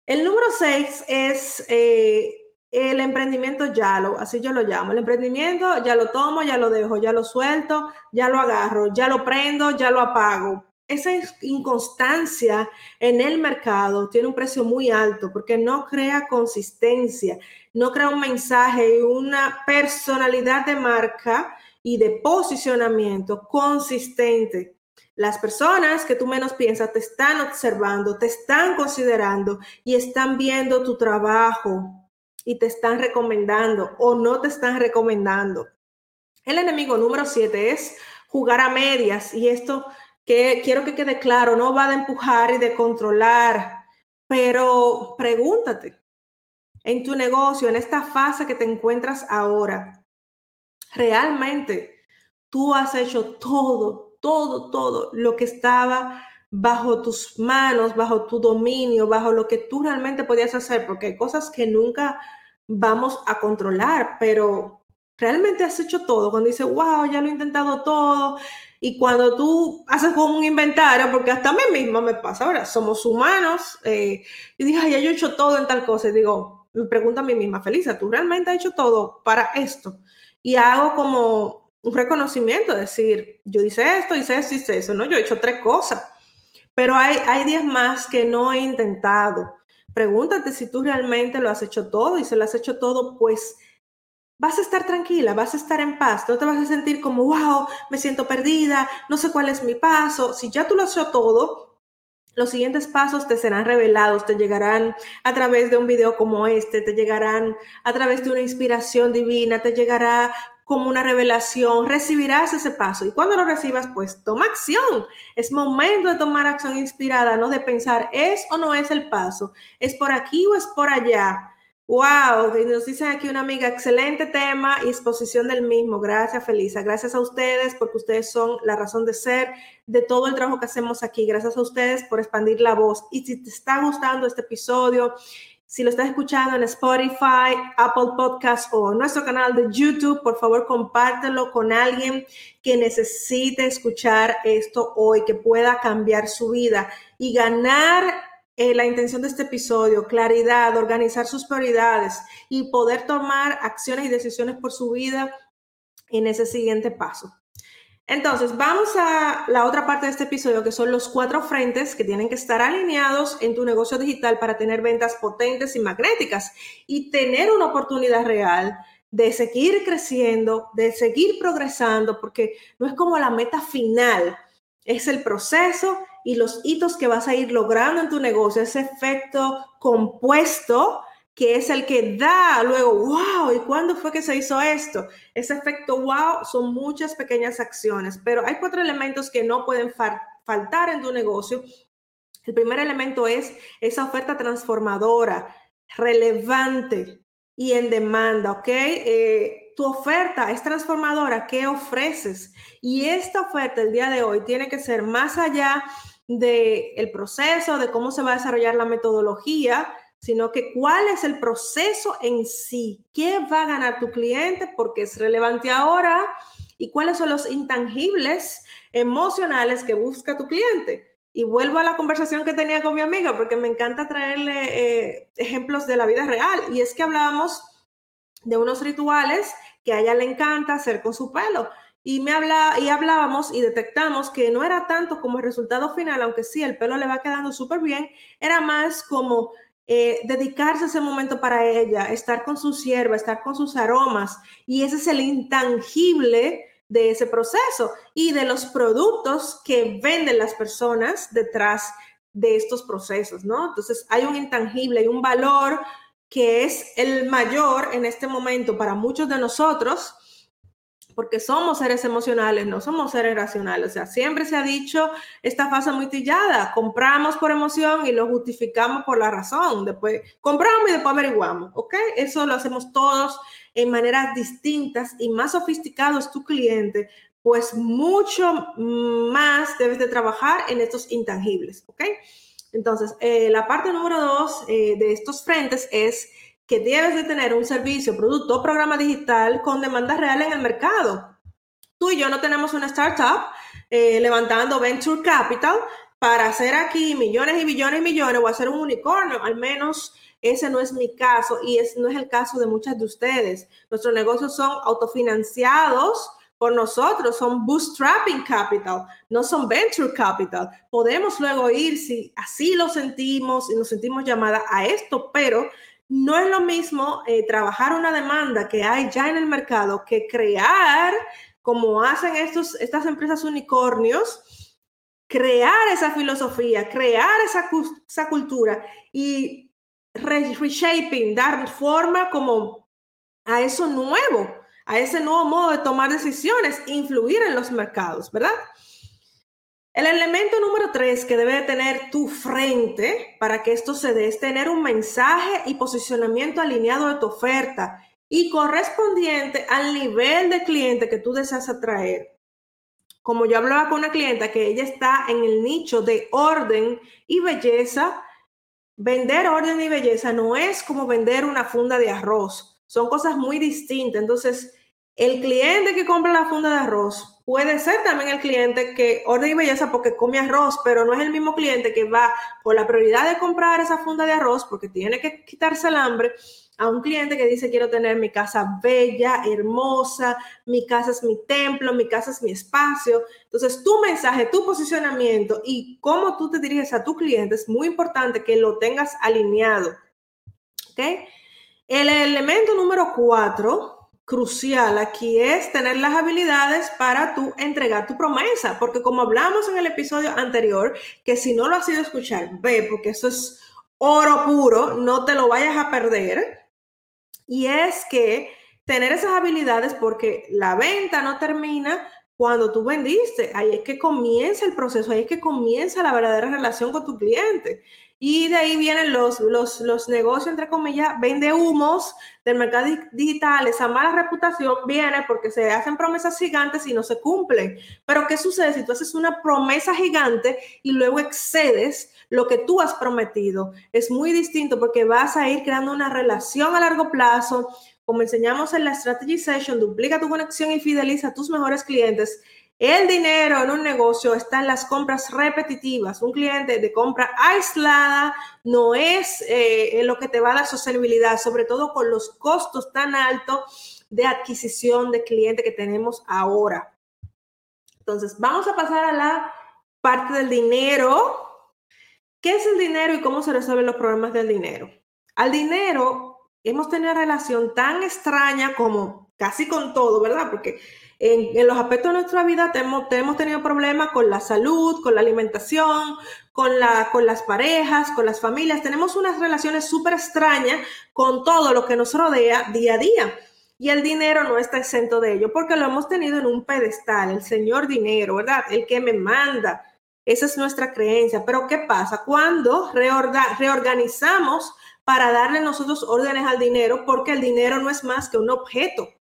El número seis es eh, el emprendimiento ya lo, así yo lo llamo. El emprendimiento ya lo tomo, ya lo dejo, ya lo suelto, ya lo agarro, ya lo prendo, ya lo apago esa inconstancia en el mercado tiene un precio muy alto porque no crea consistencia, no crea un mensaje y una personalidad de marca y de posicionamiento consistente. Las personas que tú menos piensas te están observando, te están considerando y están viendo tu trabajo y te están recomendando o no te están recomendando. El enemigo número siete es jugar a medias y esto quiero que quede claro, no va de empujar y de controlar, pero pregúntate en tu negocio, en esta fase que te encuentras ahora, realmente tú has hecho todo, todo, todo lo que estaba bajo tus manos, bajo tu dominio, bajo lo que tú realmente podías hacer, porque hay cosas que nunca vamos a controlar, pero realmente has hecho todo. Cuando dices, wow, ya lo he intentado todo, y cuando tú haces como un inventario, porque hasta a mí misma me pasa, ahora somos humanos, eh, y digo, ay, yo he hecho todo en tal cosa, y digo, me pregunto a mí misma, Felisa, ¿tú realmente has hecho todo para esto? Y hago como un reconocimiento, decir, yo hice esto, hice esto, hice eso, ¿no? Yo he hecho tres cosas, pero hay, hay diez más que no he intentado. Pregúntate si tú realmente lo has hecho todo y si lo has hecho todo, pues vas a estar tranquila, vas a estar en paz, no te vas a sentir como, wow, me siento perdida, no sé cuál es mi paso. Si ya tú lo has hecho todo, Los siguientes pasos te serán revelados, te llegarán a través de un video como este, te llegarán a través de una inspiración divina, te llegará como una revelación, recibirás ese paso. Y cuando lo recibas, pues toma acción. Es momento de tomar acción inspirada, no de pensar, ¿es o no es el paso? ¿Es por aquí o es por allá? Wow, nos dice aquí una amiga, excelente tema y exposición del mismo. Gracias, Felisa. Gracias a ustedes porque ustedes son la razón de ser de todo el trabajo que hacemos aquí. Gracias a ustedes por expandir la voz. Y si te está gustando este episodio, si lo estás escuchando en Spotify, Apple Podcast o nuestro canal de YouTube, por favor compártelo con alguien que necesite escuchar esto hoy, que pueda cambiar su vida y ganar eh, la intención de este episodio, claridad, organizar sus prioridades y poder tomar acciones y decisiones por su vida en ese siguiente paso. Entonces, vamos a la otra parte de este episodio, que son los cuatro frentes que tienen que estar alineados en tu negocio digital para tener ventas potentes y magnéticas y tener una oportunidad real de seguir creciendo, de seguir progresando, porque no es como la meta final, es el proceso y los hitos que vas a ir logrando en tu negocio, ese efecto compuesto que es el que da luego, wow, ¿y cuándo fue que se hizo esto? Ese efecto wow son muchas pequeñas acciones, pero hay cuatro elementos que no pueden faltar en tu negocio. El primer elemento es esa oferta transformadora, relevante y en demanda, ¿ok? Eh, tu oferta es transformadora, ¿qué ofreces? Y esta oferta el día de hoy tiene que ser más allá del el proceso, de cómo se va a desarrollar la metodología, sino que cuál es el proceso en sí, qué va a ganar tu cliente porque es relevante ahora y cuáles son los intangibles emocionales que busca tu cliente. Y vuelvo a la conversación que tenía con mi amiga porque me encanta traerle eh, ejemplos de la vida real y es que hablábamos de unos rituales que a ella le encanta hacer con su pelo. Y, me habla, y hablábamos y detectamos que no era tanto como el resultado final, aunque sí, el pelo le va quedando súper bien, era más como eh, dedicarse ese momento para ella, estar con su sierva, estar con sus aromas. Y ese es el intangible de ese proceso y de los productos que venden las personas detrás de estos procesos, ¿no? Entonces hay un intangible, hay un valor que es el mayor en este momento para muchos de nosotros, porque somos seres emocionales, no somos seres racionales. O sea, siempre se ha dicho esta fase muy tillada, compramos por emoción y lo justificamos por la razón. Después compramos y después averiguamos, ¿ok? Eso lo hacemos todos en maneras distintas y más sofisticados tu cliente, pues mucho más debes de trabajar en estos intangibles, ¿ok? Entonces, eh, la parte número dos eh, de estos frentes es que debes de tener un servicio, producto o programa digital con demanda real en el mercado. Tú y yo no tenemos una startup eh, levantando venture capital para hacer aquí millones y millones y millones o hacer un unicornio. Al menos ese no es mi caso y ese no es el caso de muchas de ustedes. Nuestros negocios son autofinanciados por nosotros son bootstrapping capital, no son venture capital. Podemos luego ir si así lo sentimos y nos sentimos llamada a esto, pero no es lo mismo eh, trabajar una demanda que hay ya en el mercado que crear, como hacen estos, estas empresas unicornios, crear esa filosofía, crear esa, esa cultura y reshaping, dar forma como a eso nuevo a ese nuevo modo de tomar decisiones, influir en los mercados, ¿verdad? El elemento número tres que debe tener tu frente para que esto se dé es tener un mensaje y posicionamiento alineado de tu oferta y correspondiente al nivel de cliente que tú deseas atraer. Como yo hablaba con una clienta que ella está en el nicho de orden y belleza, vender orden y belleza no es como vender una funda de arroz. Son cosas muy distintas. Entonces, el cliente que compra la funda de arroz puede ser también el cliente que orden y belleza porque come arroz, pero no es el mismo cliente que va por la prioridad de comprar esa funda de arroz porque tiene que quitarse el hambre a un cliente que dice quiero tener mi casa bella, hermosa, mi casa es mi templo, mi casa es mi espacio. Entonces tu mensaje, tu posicionamiento y cómo tú te diriges a tu cliente es muy importante que lo tengas alineado. ¿Ok? El elemento número cuatro crucial aquí es tener las habilidades para tú entregar tu promesa, porque como hablamos en el episodio anterior, que si no lo has ido a escuchar, ve, porque eso es oro puro, no te lo vayas a perder. Y es que tener esas habilidades, porque la venta no termina cuando tú vendiste, ahí es que comienza el proceso, ahí es que comienza la verdadera relación con tu cliente. Y de ahí vienen los, los, los negocios, entre comillas, vende humos del mercado digital. Esa mala reputación viene porque se hacen promesas gigantes y no se cumplen. Pero ¿qué sucede si tú haces una promesa gigante y luego excedes lo que tú has prometido? Es muy distinto porque vas a ir creando una relación a largo plazo. Como enseñamos en la Strategy Session, duplica tu conexión y fideliza a tus mejores clientes el dinero en un negocio está en las compras repetitivas. Un cliente de compra aislada no es eh, lo que te va a dar sostenibilidad, sobre todo con los costos tan altos de adquisición de cliente que tenemos ahora. Entonces, vamos a pasar a la parte del dinero. ¿Qué es el dinero y cómo se resuelven los problemas del dinero? Al dinero hemos tenido una relación tan extraña como casi con todo, ¿verdad? Porque en, los aspectos de nuestra vida tenemos, tenido problemas con la salud, con la alimentación, con, la, con las parejas, con las familias. Tenemos unas relaciones súper extrañas con todo lo que nos rodea día a día. Y el dinero no está exento de ello, porque lo hemos tenido en un pedestal, el señor dinero, ¿verdad? El que me manda. Esa es nuestra creencia. Pero ¿qué pasa? Cuando reorganizamos para darle nosotros órdenes al dinero, porque el dinero no es más que un objeto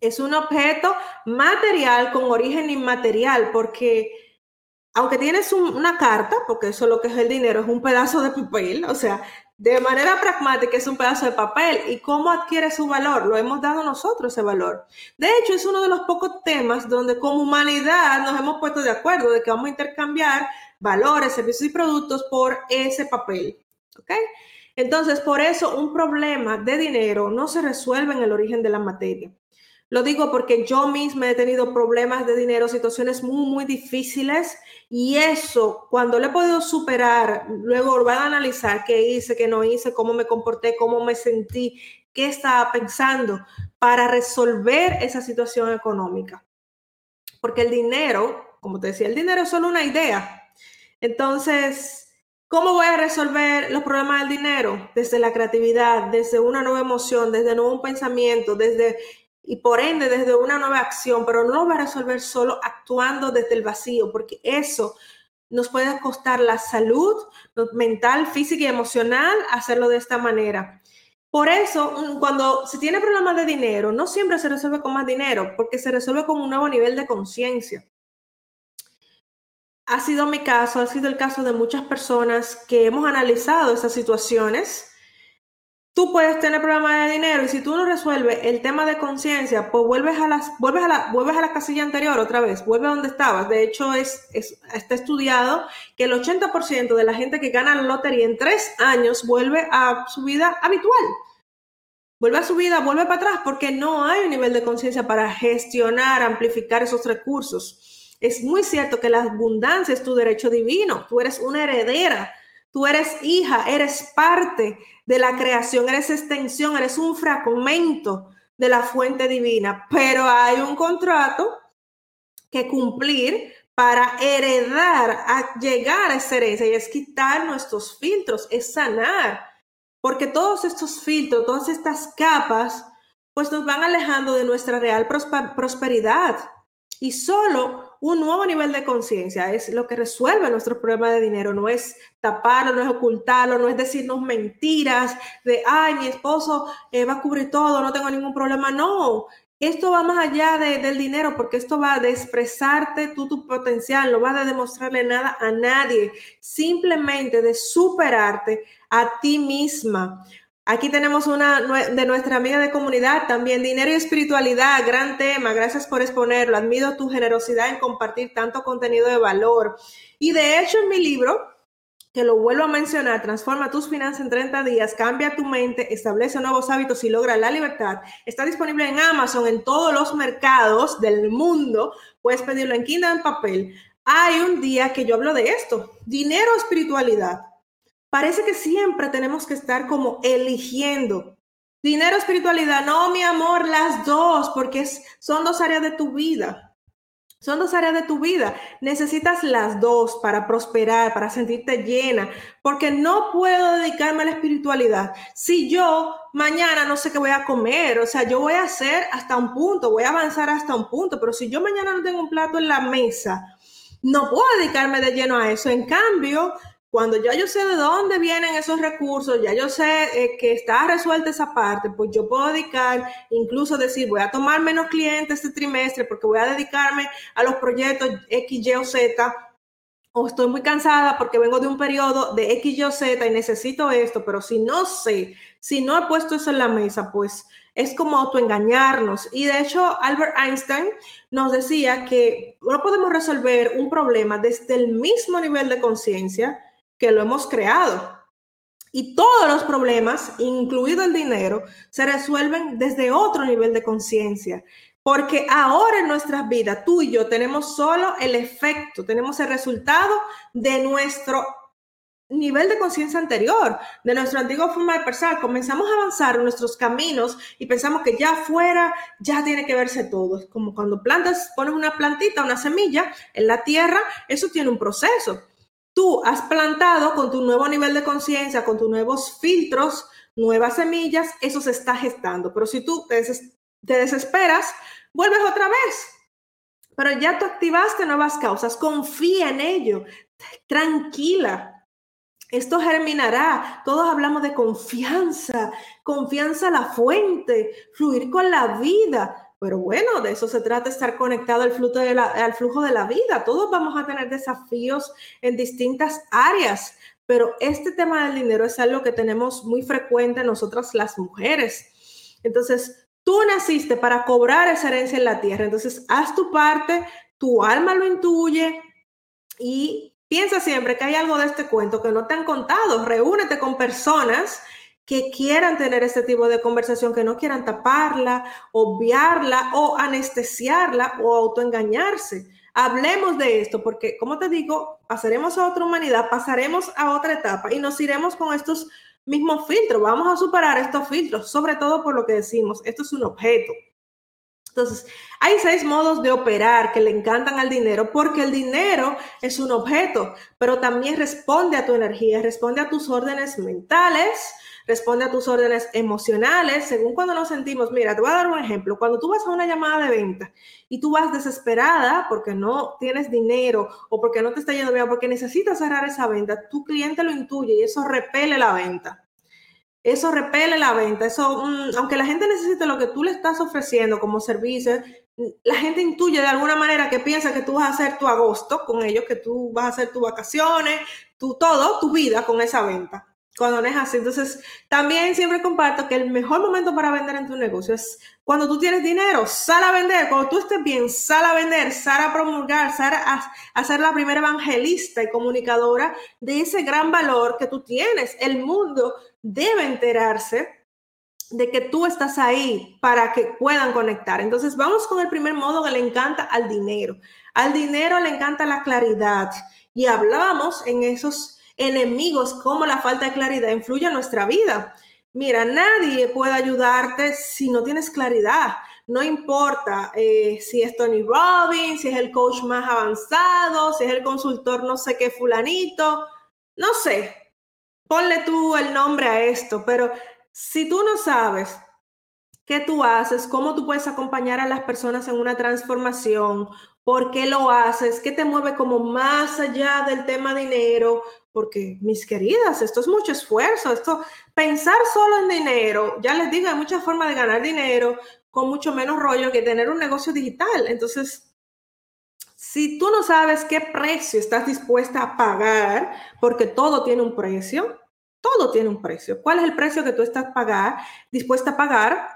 es un objeto material con origen inmaterial, porque aunque tienes una carta, porque eso es lo que es el dinero, es un pedazo de papel, o sea, de manera pragmática es un pedazo de papel. ¿Y cómo adquiere su valor? Lo hemos dado nosotros ese valor. De hecho, es uno de los pocos temas donde como humanidad nos hemos puesto de acuerdo de que vamos a intercambiar valores, servicios y productos por ese papel. ¿Ok? Entonces, por eso un problema de dinero no se resuelve en el origen de la materia. Lo digo porque yo misma he tenido problemas de dinero, situaciones muy, muy difíciles y eso, cuando lo he podido superar, luego van a analizar qué hice, qué no hice, cómo me comporté, cómo me sentí, qué estaba pensando para resolver esa situación económica. Porque el dinero, como te decía, el dinero es solo una idea. Entonces, ¿Cómo voy a resolver los problemas del dinero? Desde la creatividad, desde una nueva emoción, desde un nuevo pensamiento, desde y por ende desde una nueva acción, pero no lo va a resolver solo actuando desde el vacío, porque eso nos puede costar la salud mental, física y emocional hacerlo de esta manera. Por eso, cuando se tiene problemas de dinero, no siempre se resuelve con más dinero, porque se resuelve con un nuevo nivel de conciencia. Ha sido mi caso, ha sido el caso de muchas personas que hemos analizado esas situaciones tú puedes tener problemas de dinero y si tú no resuelves el tema de conciencia, pues vuelves a las vuelves a la vuelves a la casilla anterior otra vez, vuelve a donde estabas. De hecho es, está estudiado que el 80% de la gente que gana la lotería en tres años vuelve a su vida habitual. Vuelve a su vida, vuelve para atrás porque no hay un nivel de conciencia para gestionar, amplificar esos recursos. Es muy cierto que la abundancia es tu derecho divino, tú eres una heredera Tú eres hija, eres parte de la creación, eres extensión, eres un fragmento de la fuente divina, pero hay un contrato que cumplir para heredar, a llegar a esa herencia y es quitar nuestros filtros, es sanar, porque todos estos filtros, todas estas capas, pues nos van alejando de nuestra real prosperidad. Y solo un nuevo nivel de conciencia es lo que resuelve nuestro problema de dinero. No es taparlo, no es ocultarlo, no es decirnos mentiras de, ay, mi esposo eh, va a cubrir todo, no tengo ningún problema. No, esto va más allá del dinero porque esto va de expresarte tú tu potencial, no va de demostrarle nada a nadie, simplemente de superarte a ti misma. Aquí tenemos una de nuestra amiga de comunidad también, dinero y espiritualidad, gran tema, gracias por exponerlo, admiro tu generosidad en compartir tanto contenido de valor. Y de hecho en mi libro, que lo vuelvo a mencionar, transforma tus finanzas en 30 días, cambia tu mente, establece nuevos hábitos y logra la libertad. Está disponible en Amazon, en todos los mercados del mundo. Puedes pedirlo en Kindle en papel. Hay un día que yo hablo de esto, dinero, espiritualidad parece que siempre tenemos que estar como eligiendo Dinero, espiritualidad, no, mi amor, las dos, porque son dos áreas de tu vida. Son dos áreas de tu vida. Necesitas las dos para prosperar, para sentirte llena, porque no puedo dedicarme a la espiritualidad si yo mañana no sé qué voy a comer. O sea, yo voy a hacer hasta un punto, voy a avanzar hasta un punto, pero si yo mañana no tengo un plato en la mesa, no puedo dedicarme de lleno a eso. En cambio, cuando ya yo sé de dónde vienen esos recursos, ya yo sé eh, que está resuelta esa parte, pues yo puedo dedicar, incluso decir, voy a tomar menos clientes este trimestre porque voy a dedicarme a los proyectos X, Y o Z, o estoy muy cansada porque vengo de un periodo de X, Y o Z y necesito esto, pero si no sé, si no he puesto eso en la mesa, pues es como autoengañarnos. Y de hecho, Albert Einstein nos decía que no podemos resolver un problema desde el mismo nivel de conciencia que lo hemos creado. Y todos los problemas, incluido el dinero, se resuelven desde otro nivel de conciencia. Porque ahora en nuestras vidas, tú y yo tenemos solo el efecto, tenemos el resultado de nuestro nivel de conciencia anterior, de nuestra antigua forma de pensar. Comenzamos a avanzar en nuestros caminos y pensamos que ya afuera ya tiene que verse todo. Es como cuando plantas, pones una plantita, una semilla en la tierra, eso tiene un proceso tú has plantado con tu nuevo nivel de conciencia, con tus nuevos filtros, nuevas semillas, eso se está gestando. Pero si tú te, desesperas, vuelves otra vez. Pero ya tú activaste nuevas causas, confía en ello, tranquila. Esto germinará. Todos hablamos de confianza, confianza a la fuente, fluir con la vida. Pero bueno, de eso se trata, estar conectado al flujo, de la, al flujo de la vida. Todos vamos a tener desafíos en distintas áreas, pero este tema del dinero es algo que tenemos muy frecuente nosotras las mujeres. Entonces, tú naciste para cobrar esa herencia en la tierra, entonces haz tu parte, tu alma lo intuye y piensa siempre que hay algo de este cuento que no te han contado. Reúnete con personas que quieran tener este tipo de conversación, que no quieran taparla, obviarla o anestesiarla o autoengañarse. Hablemos de esto porque, como te digo, pasaremos a otra humanidad, pasaremos a otra etapa y nos iremos con estos mismos filtros. Vamos a superar estos filtros, sobre todo por lo que decimos, esto es un objeto. Entonces, hay seis modos de operar que le encantan al dinero porque el dinero es un objeto, pero también responde a tu energía, responde a tus órdenes mentales, responde a tus órdenes emocionales, según cuando nos sentimos. Mira, te voy a dar un ejemplo. Cuando tú vas a una llamada de venta y tú vas desesperada porque no tienes dinero o porque no te está yendo bien, porque necesitas cerrar esa venta, tu cliente lo intuye y eso repele la venta. Eso repele la venta. Eso, mm, aunque la gente necesite lo que tú le estás ofreciendo como servicio, la gente intuye de alguna manera que piensa que tú vas a hacer tu agosto con ellos, que tú vas a hacer tus vacaciones, tu todo, tu vida con esa venta cuando no es así. Entonces, también siempre comparto que el mejor momento para vender en tu negocio es cuando tú tienes dinero, sal a vender. Cuando tú estés bien, sal a vender, sal a promulgar, sal a, ser la primera evangelista y comunicadora de ese gran valor que tú tienes. El mundo debe enterarse de que tú estás ahí para que puedan conectar. Entonces, vamos con el primer modo que le encanta al dinero. Al dinero le encanta la claridad. Y hablamos en esos enemigos como la falta de claridad influye en nuestra vida. Mira, nadie puede ayudarte si no tienes claridad. No importa eh, si es Tony Robbins, si es el coach más avanzado, si es el consultor no sé qué fulanito, no sé. Ponle tú el nombre a esto, pero si tú no sabes qué tú haces, cómo tú puedes acompañar a las personas en una transformación, por qué lo haces, qué te mueve como más allá del tema dinero, porque mis queridas, esto es mucho esfuerzo, esto, pensar solo en dinero, ya les digo, hay muchas formas de ganar dinero con mucho menos rollo que tener un negocio digital. Entonces, si tú no sabes qué precio estás dispuesta a pagar, porque todo tiene un precio, todo tiene un precio. ¿Cuál es el precio que tú estás pagar, dispuesta a pagar?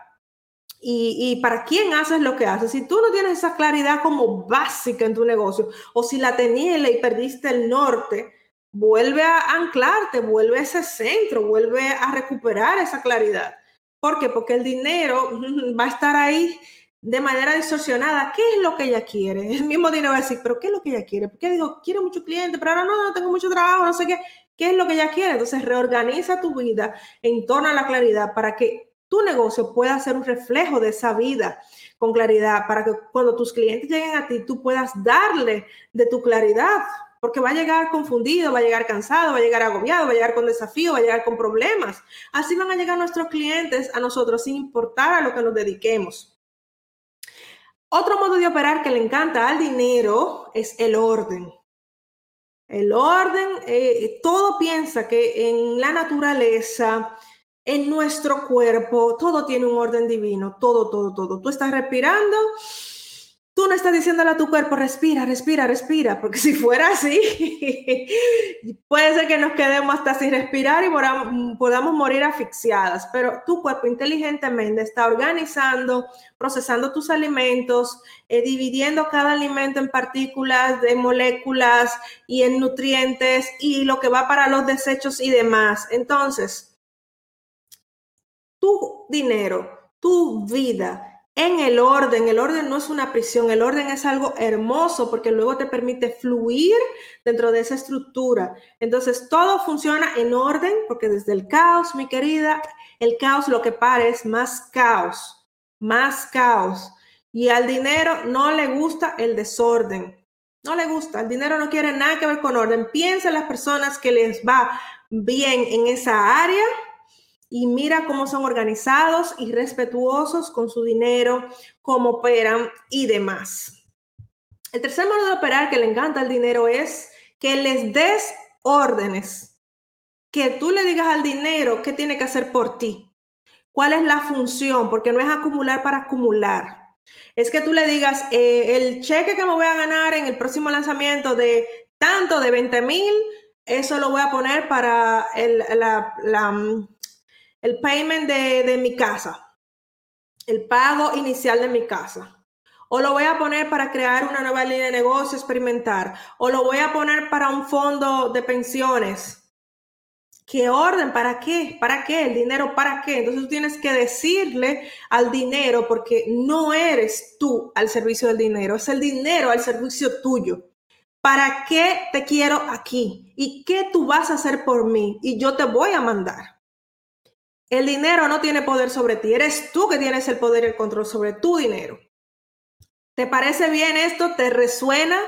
Y, y, para quién haces lo que haces. Si tú no tienes esa claridad como básica en tu negocio, o si la tenías y perdiste el norte, vuelve a anclarte, vuelve a ese centro, vuelve a recuperar esa claridad. ¿Por qué? Porque el dinero va a estar ahí de manera distorsionada. ¿Qué es lo que ella quiere? El mismo dinero va a decir, pero ¿qué es lo que ella quiere? Porque digo, quiero mucho cliente, pero ahora no, no tengo mucho trabajo, no sé qué. ¿Qué es lo que ella quiere? Entonces reorganiza tu vida en torno a la claridad para que tu negocio pueda ser un reflejo de esa vida con claridad, para que cuando tus clientes lleguen a ti, tú puedas darle de tu claridad, porque va a llegar confundido, va a llegar cansado, va a llegar agobiado, va a llegar con desafío, va a llegar con problemas. Así van a llegar nuestros clientes a nosotros sin importar a lo que nos dediquemos. Otro modo de operar que le encanta al dinero es el orden. El orden, eh, todo piensa que en la naturaleza, en nuestro cuerpo, todo tiene un orden divino, todo, todo, todo. Tú estás respirando Tú no estás diciéndole a tu cuerpo, respira, respira, respira, porque si fuera así, puede ser que nos quedemos hasta sin respirar y podamos morir asfixiadas, pero tu cuerpo inteligentemente está organizando, procesando tus alimentos, eh, dividiendo cada alimento en partículas, de moléculas y en nutrientes y lo que va para los desechos y demás. Entonces, tu dinero, tu vida, en el orden. El orden no es una prisión, el orden es algo hermoso porque luego te permite fluir dentro de esa estructura. Entonces, todo funciona en orden porque desde el caos, mi querida, el caos lo que para es más caos, más caos. Y al dinero no le gusta el desorden. No le gusta, el dinero no quiere nada que ver con orden. Piensa en las personas que les va bien en esa área y mira cómo son organizados y respetuosos con su dinero, cómo operan y demás. El tercer modo de operar que le encanta el dinero es que les des órdenes, que tú le digas al dinero qué tiene que hacer por ti, cuál es la función, porque no es acumular para acumular. Es que tú le digas, eh, el cheque que me voy a ganar en el próximo lanzamiento de tanto de 20 mil, eso lo voy a poner para el, la, la el payment de, mi casa, el pago inicial de mi casa. O lo voy a poner para crear una nueva línea de negocio, experimentar. O lo voy a poner para un fondo de pensiones. ¿Qué orden? ¿Para qué? ¿Para qué? ¿El dinero para qué? Entonces tú tienes que decirle al dinero porque no eres tú al servicio del dinero, es el dinero al servicio tuyo. ¿Para qué te quiero aquí? ¿Y qué tú vas a hacer por mí? Y yo te voy a mandar. El dinero no tiene poder sobre ti, eres tú que tienes el poder y el control sobre tu dinero. ¿Te parece bien esto? ¿Te resuena?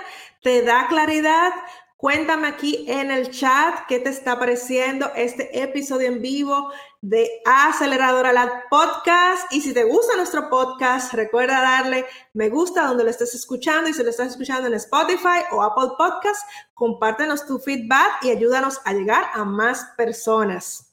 ¿Te da claridad? Cuéntame aquí en el chat qué te está pareciendo este episodio en vivo de Aceleradora la Podcast. Y si te gusta nuestro podcast, recuerda darle me gusta donde lo estés escuchando. Y si lo estás escuchando en Spotify o Apple Podcast, compártenos tu feedback y ayúdanos a llegar a más personas.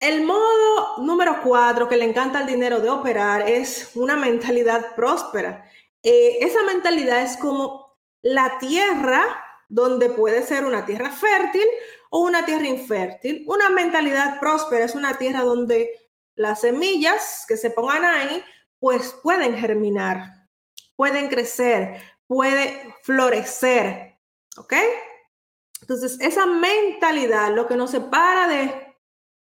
El modo número cuatro que le encanta al dinero de operar es una mentalidad próspera. Eh, esa mentalidad es como la tierra donde puede ser una tierra fértil o una tierra infértil. Una mentalidad próspera es una tierra donde las semillas que se pongan ahí, pues pueden germinar, pueden crecer, puede florecer. ¿Ok? Entonces, esa mentalidad, lo que nos separa de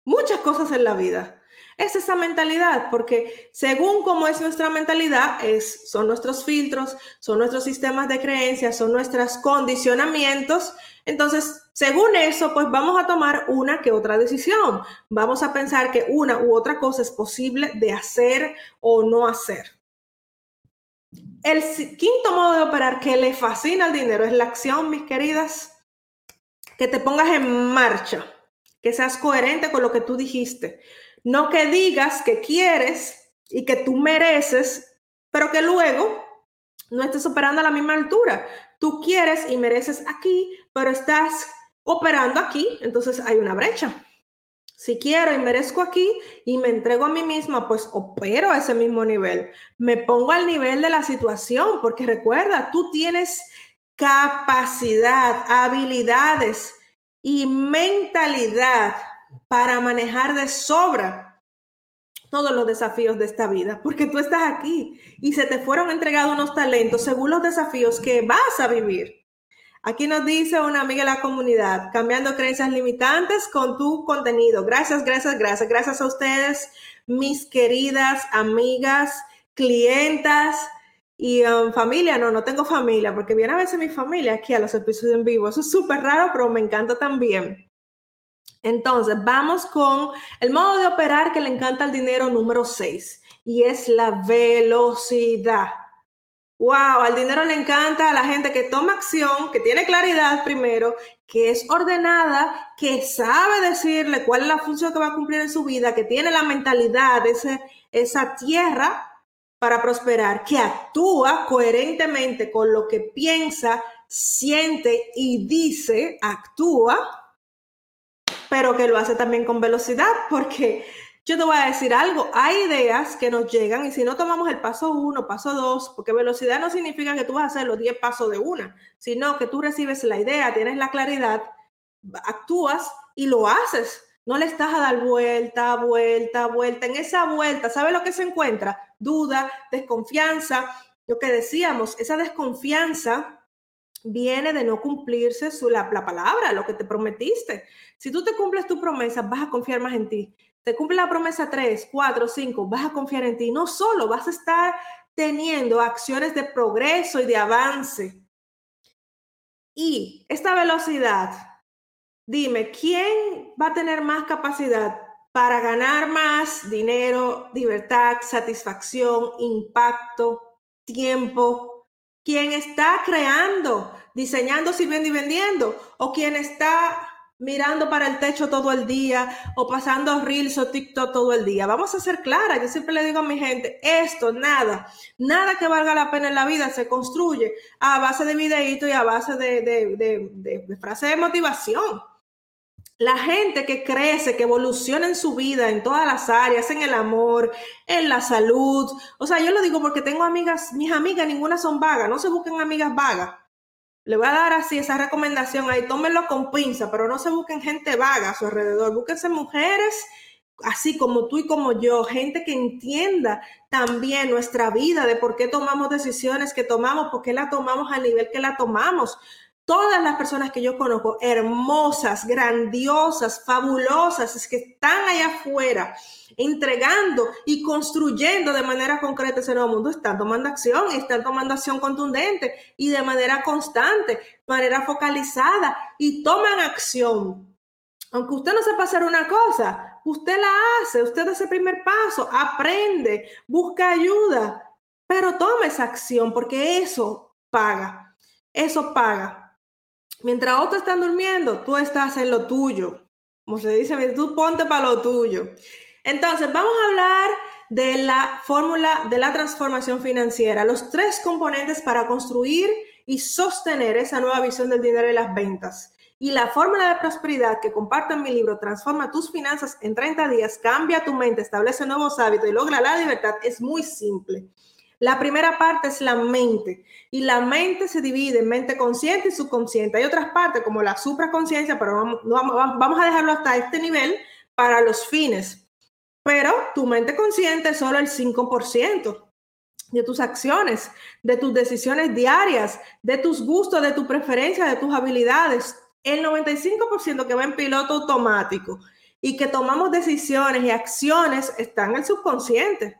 muchas cosas en la vida. Es esa mentalidad, porque según cómo es nuestra mentalidad, es, son nuestros filtros, son nuestros sistemas de creencias, son nuestros condicionamientos. Entonces, según eso, pues vamos a tomar una que otra decisión. Vamos a pensar que una u otra cosa es posible de hacer o no hacer. El quinto modo de operar que le fascina al dinero es la acción, mis queridas. Que te pongas en marcha que seas coherente con lo que tú dijiste. No que digas que quieres y que tú mereces, pero que luego no estés operando a la misma altura. Tú quieres y mereces aquí, pero estás operando aquí, entonces hay una brecha. Si quiero y merezco aquí y me entrego a mí misma, pues opero a ese mismo nivel. Me pongo al nivel de la situación, porque recuerda, tú tienes capacidad, habilidades, y mentalidad para manejar de sobra todos los desafíos de esta vida, porque tú estás aquí y se te fueron entregados unos talentos según los desafíos que vas a vivir. Aquí nos dice una amiga de la comunidad, cambiando creencias limitantes con tu contenido. Gracias, gracias, gracias. Gracias a ustedes, mis queridas amigas, clientas, y um, familia, no, no tengo familia, porque viene a veces mi familia aquí a los episodios en vivo. Eso es súper raro, pero me encanta también. Entonces, vamos con el modo de operar que le encanta al dinero número 6 y es la velocidad. Wow, al dinero le encanta a la gente que toma acción, que tiene claridad primero, que es ordenada, que sabe decirle cuál es la función que va a cumplir en su vida, que tiene la mentalidad ese, esa tierra para prosperar, que actúa coherentemente con lo que piensa, siente y dice, actúa pero que lo hace también con velocidad, porque yo te voy a decir algo, hay ideas que nos llegan y si no tomamos el paso uno, paso dos, porque velocidad no significa que tú vas a hacer los 10 pasos de una, sino que tú recibes la idea, tienes la claridad, actúas y lo haces. No le estás a dar vuelta, vuelta, vuelta. En esa vuelta, ¿sabe lo que se encuentra? Duda, desconfianza. Lo que decíamos, esa desconfianza viene de no cumplirse su, la, palabra, lo que te prometiste. Si tú te cumples tu promesa, vas a confiar más en ti. Te cumple la promesa 3, 4, 5, vas a confiar en ti. No solo vas a estar teniendo acciones de progreso y de avance. Y esta velocidad, dime, ¿quién va a tener más capacidad para ganar más dinero, libertad, satisfacción, impacto, tiempo, quien está creando, diseñando, sirviendo y vendiendo, o quien está mirando para el techo todo el día o pasando reels o TikTok todo el día. Vamos a ser claras, yo siempre le digo a mi gente, esto, nada, nada que valga la pena en la vida se construye a base de videitos y a base de, de, de, de frases de motivación. La gente que crece, que evoluciona en su vida, en todas las áreas, en el amor, en la salud. O sea, yo lo digo porque tengo amigas, mis amigas, ninguna son vagas, no se busquen amigas vagas. Le voy a dar así esa recomendación ahí, tómenlo con pinza, pero no se busquen gente vaga a su alrededor, búsquense mujeres así como tú y como yo, gente que entienda también nuestra vida, de por qué tomamos decisiones que tomamos, por qué la tomamos al nivel que la tomamos, todas las personas que yo conozco, hermosas, grandiosas, fabulosas, es que están allá afuera entregando y construyendo de manera concreta ese nuevo mundo, están tomando acción están tomando acción contundente y de manera constante, manera focalizada y toman acción. Aunque usted no sepa hacer una cosa, usted la hace, usted da ese primer paso, aprende, busca ayuda, pero toma esa acción porque eso paga, eso paga. Mientras otros están durmiendo, tú estás en lo tuyo. Como se dice, tú ponte para lo tuyo. Entonces, vamos a hablar de la fórmula de la transformación financiera, los tres componentes para construir y sostener esa nueva visión del dinero y las ventas. Y la fórmula de prosperidad que comparto en mi libro, Transforma tus finanzas en 30 días, cambia tu mente, establece nuevos hábitos y logra la libertad, es muy simple. La primera parte es la mente y la mente se divide en mente consciente y subconsciente. Hay otras partes como la supraconciencia, pero vamos, vamos a dejarlo hasta este nivel para los fines. Pero tu mente consciente es solo el 5% de tus acciones, de tus decisiones diarias, de tus gustos, de tu preferencia, de tus habilidades. El 95% que va en piloto automático y que tomamos decisiones y acciones está en el subconsciente.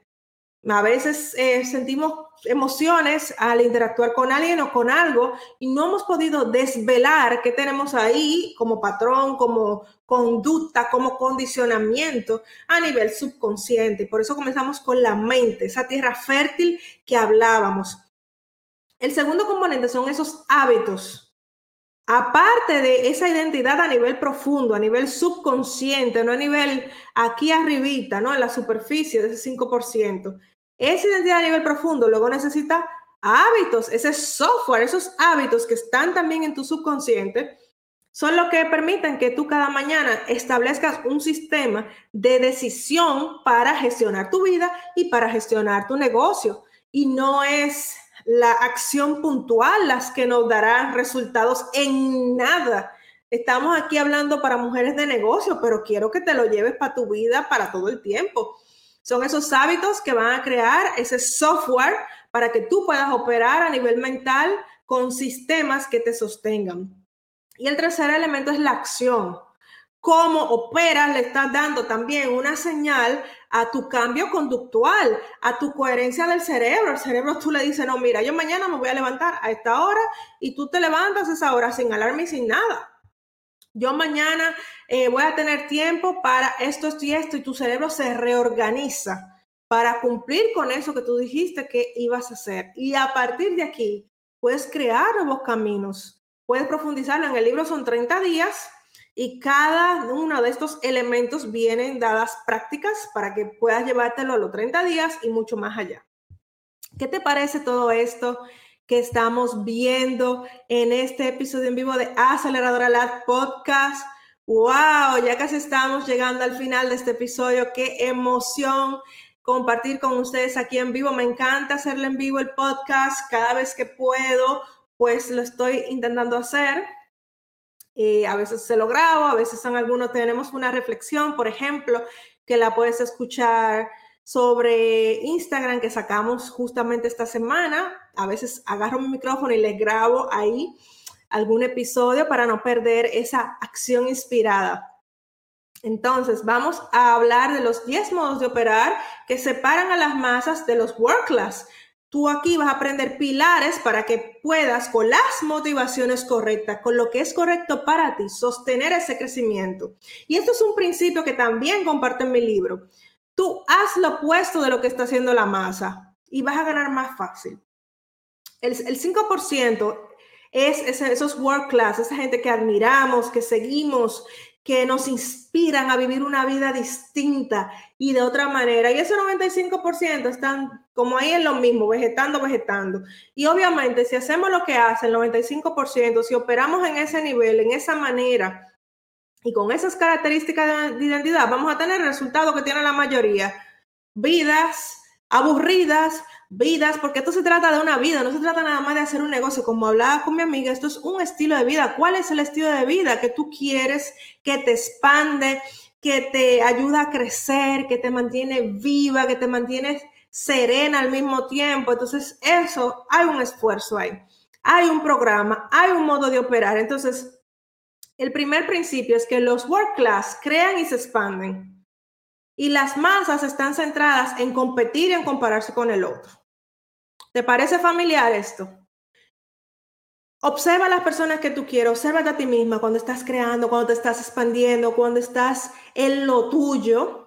A veces eh, sentimos emociones al interactuar con alguien o con algo y no hemos podido desvelar qué tenemos ahí como patrón, como conducta, como condicionamiento a nivel subconsciente. Por eso comenzamos con la mente, esa tierra fértil que hablábamos. El segundo componente son esos hábitos. Aparte de esa identidad a nivel profundo, a nivel subconsciente, no a nivel aquí arribita, ¿no? En la superficie de ese 5%. Esa identidad a nivel profundo luego necesita hábitos, ese software, esos hábitos que están también en tu subconsciente, son lo que permiten que tú cada mañana establezcas un sistema de decisión para gestionar tu vida y para gestionar tu negocio. Y no es la acción puntual las que nos dará resultados en nada. Estamos aquí hablando para mujeres de negocio, pero quiero que te lo lleves para tu vida para todo el tiempo. Son esos hábitos que van a crear ese software para que tú puedas operar a nivel mental con sistemas que te sostengan. Y el tercer elemento es la acción. Cómo operas le estás dando también una señal a tu cambio conductual, a tu coherencia del cerebro. El cerebro tú le dices, no, mira, yo mañana me voy a levantar a esta hora y tú te levantas a esa hora sin alarme y sin nada. Yo mañana eh, voy a tener tiempo para esto, esto y esto, y tu cerebro se reorganiza para cumplir con eso que tú dijiste que ibas a hacer. Y a partir de aquí, puedes crear nuevos caminos, puedes profundizarlo. En el libro son 30 días y cada uno de estos elementos vienen dadas prácticas para que puedas llevártelo a los 30 días y mucho más allá. ¿Qué te parece todo esto? Que estamos viendo en este episodio en vivo de Aceleradora Lab Podcast. ¡Wow! Ya casi estamos llegando al final de este episodio. ¡Qué emoción! compartir con ustedes aquí en vivo. Me encanta hacerle en vivo el podcast cada vez que puedo, pues lo estoy intentando hacer. Y a veces se lo grabo, a veces en algunos tenemos una reflexión, por ejemplo, que la puedes escuchar sobre Instagram que sacamos justamente esta semana. A veces agarro mi micrófono y les grabo ahí algún episodio para no perder esa acción inspirada. Entonces, vamos a hablar de los 10 modos de operar que separan a las masas de los work class. Tú aquí vas a aprender pilares para que puedas, con las motivaciones correctas, con lo que es correcto para ti, sostener ese crecimiento. Y esto es un principio que también comparto en mi libro. Tú haz lo opuesto de lo que está haciendo la masa y vas a ganar más fácil. El, 5% es esos work class, esa gente que admiramos, que seguimos, que nos inspiran a vivir una vida distinta y de otra manera. Y ese 95% están como ahí en lo mismo, vegetando, vegetando. Y obviamente si hacemos lo que hace el 95%, si operamos en ese nivel, en esa manera, y con esas características de identidad vamos a tener el resultado que tiene la mayoría. Vidas aburridas, vidas, porque esto se trata de una vida, no se trata nada más de hacer un negocio. Como hablaba con mi amiga, esto es un estilo de vida. ¿Cuál es el estilo de vida que tú quieres que te expande, que te ayuda a crecer, que te mantiene viva, que te mantiene serena al mismo tiempo? Entonces, eso, hay un esfuerzo ahí. Hay un programa, hay un modo de operar. Entonces, el primer principio es que los work class crean y se expanden. Y las masas están centradas en competir y en compararse con el otro. ¿Te parece familiar esto? Observa a las personas que tú quieres, observa a ti misma cuando estás creando, cuando te estás expandiendo, cuando estás en lo tuyo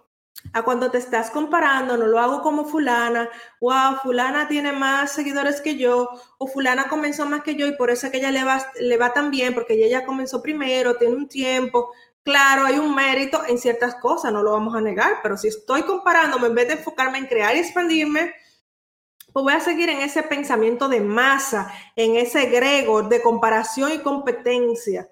a cuando te estás comparando, no lo hago como fulana, wow, fulana tiene más seguidores que yo, o fulana comenzó más que yo y por eso es que ella le va, le va tan bien, porque ella ya comenzó primero, tiene un tiempo. Claro, hay un mérito en ciertas cosas, no lo vamos a negar, pero si estoy comparándome, en vez de enfocarme en crear y expandirme, pues voy a seguir en ese pensamiento de masa, en ese grego de comparación y competencia.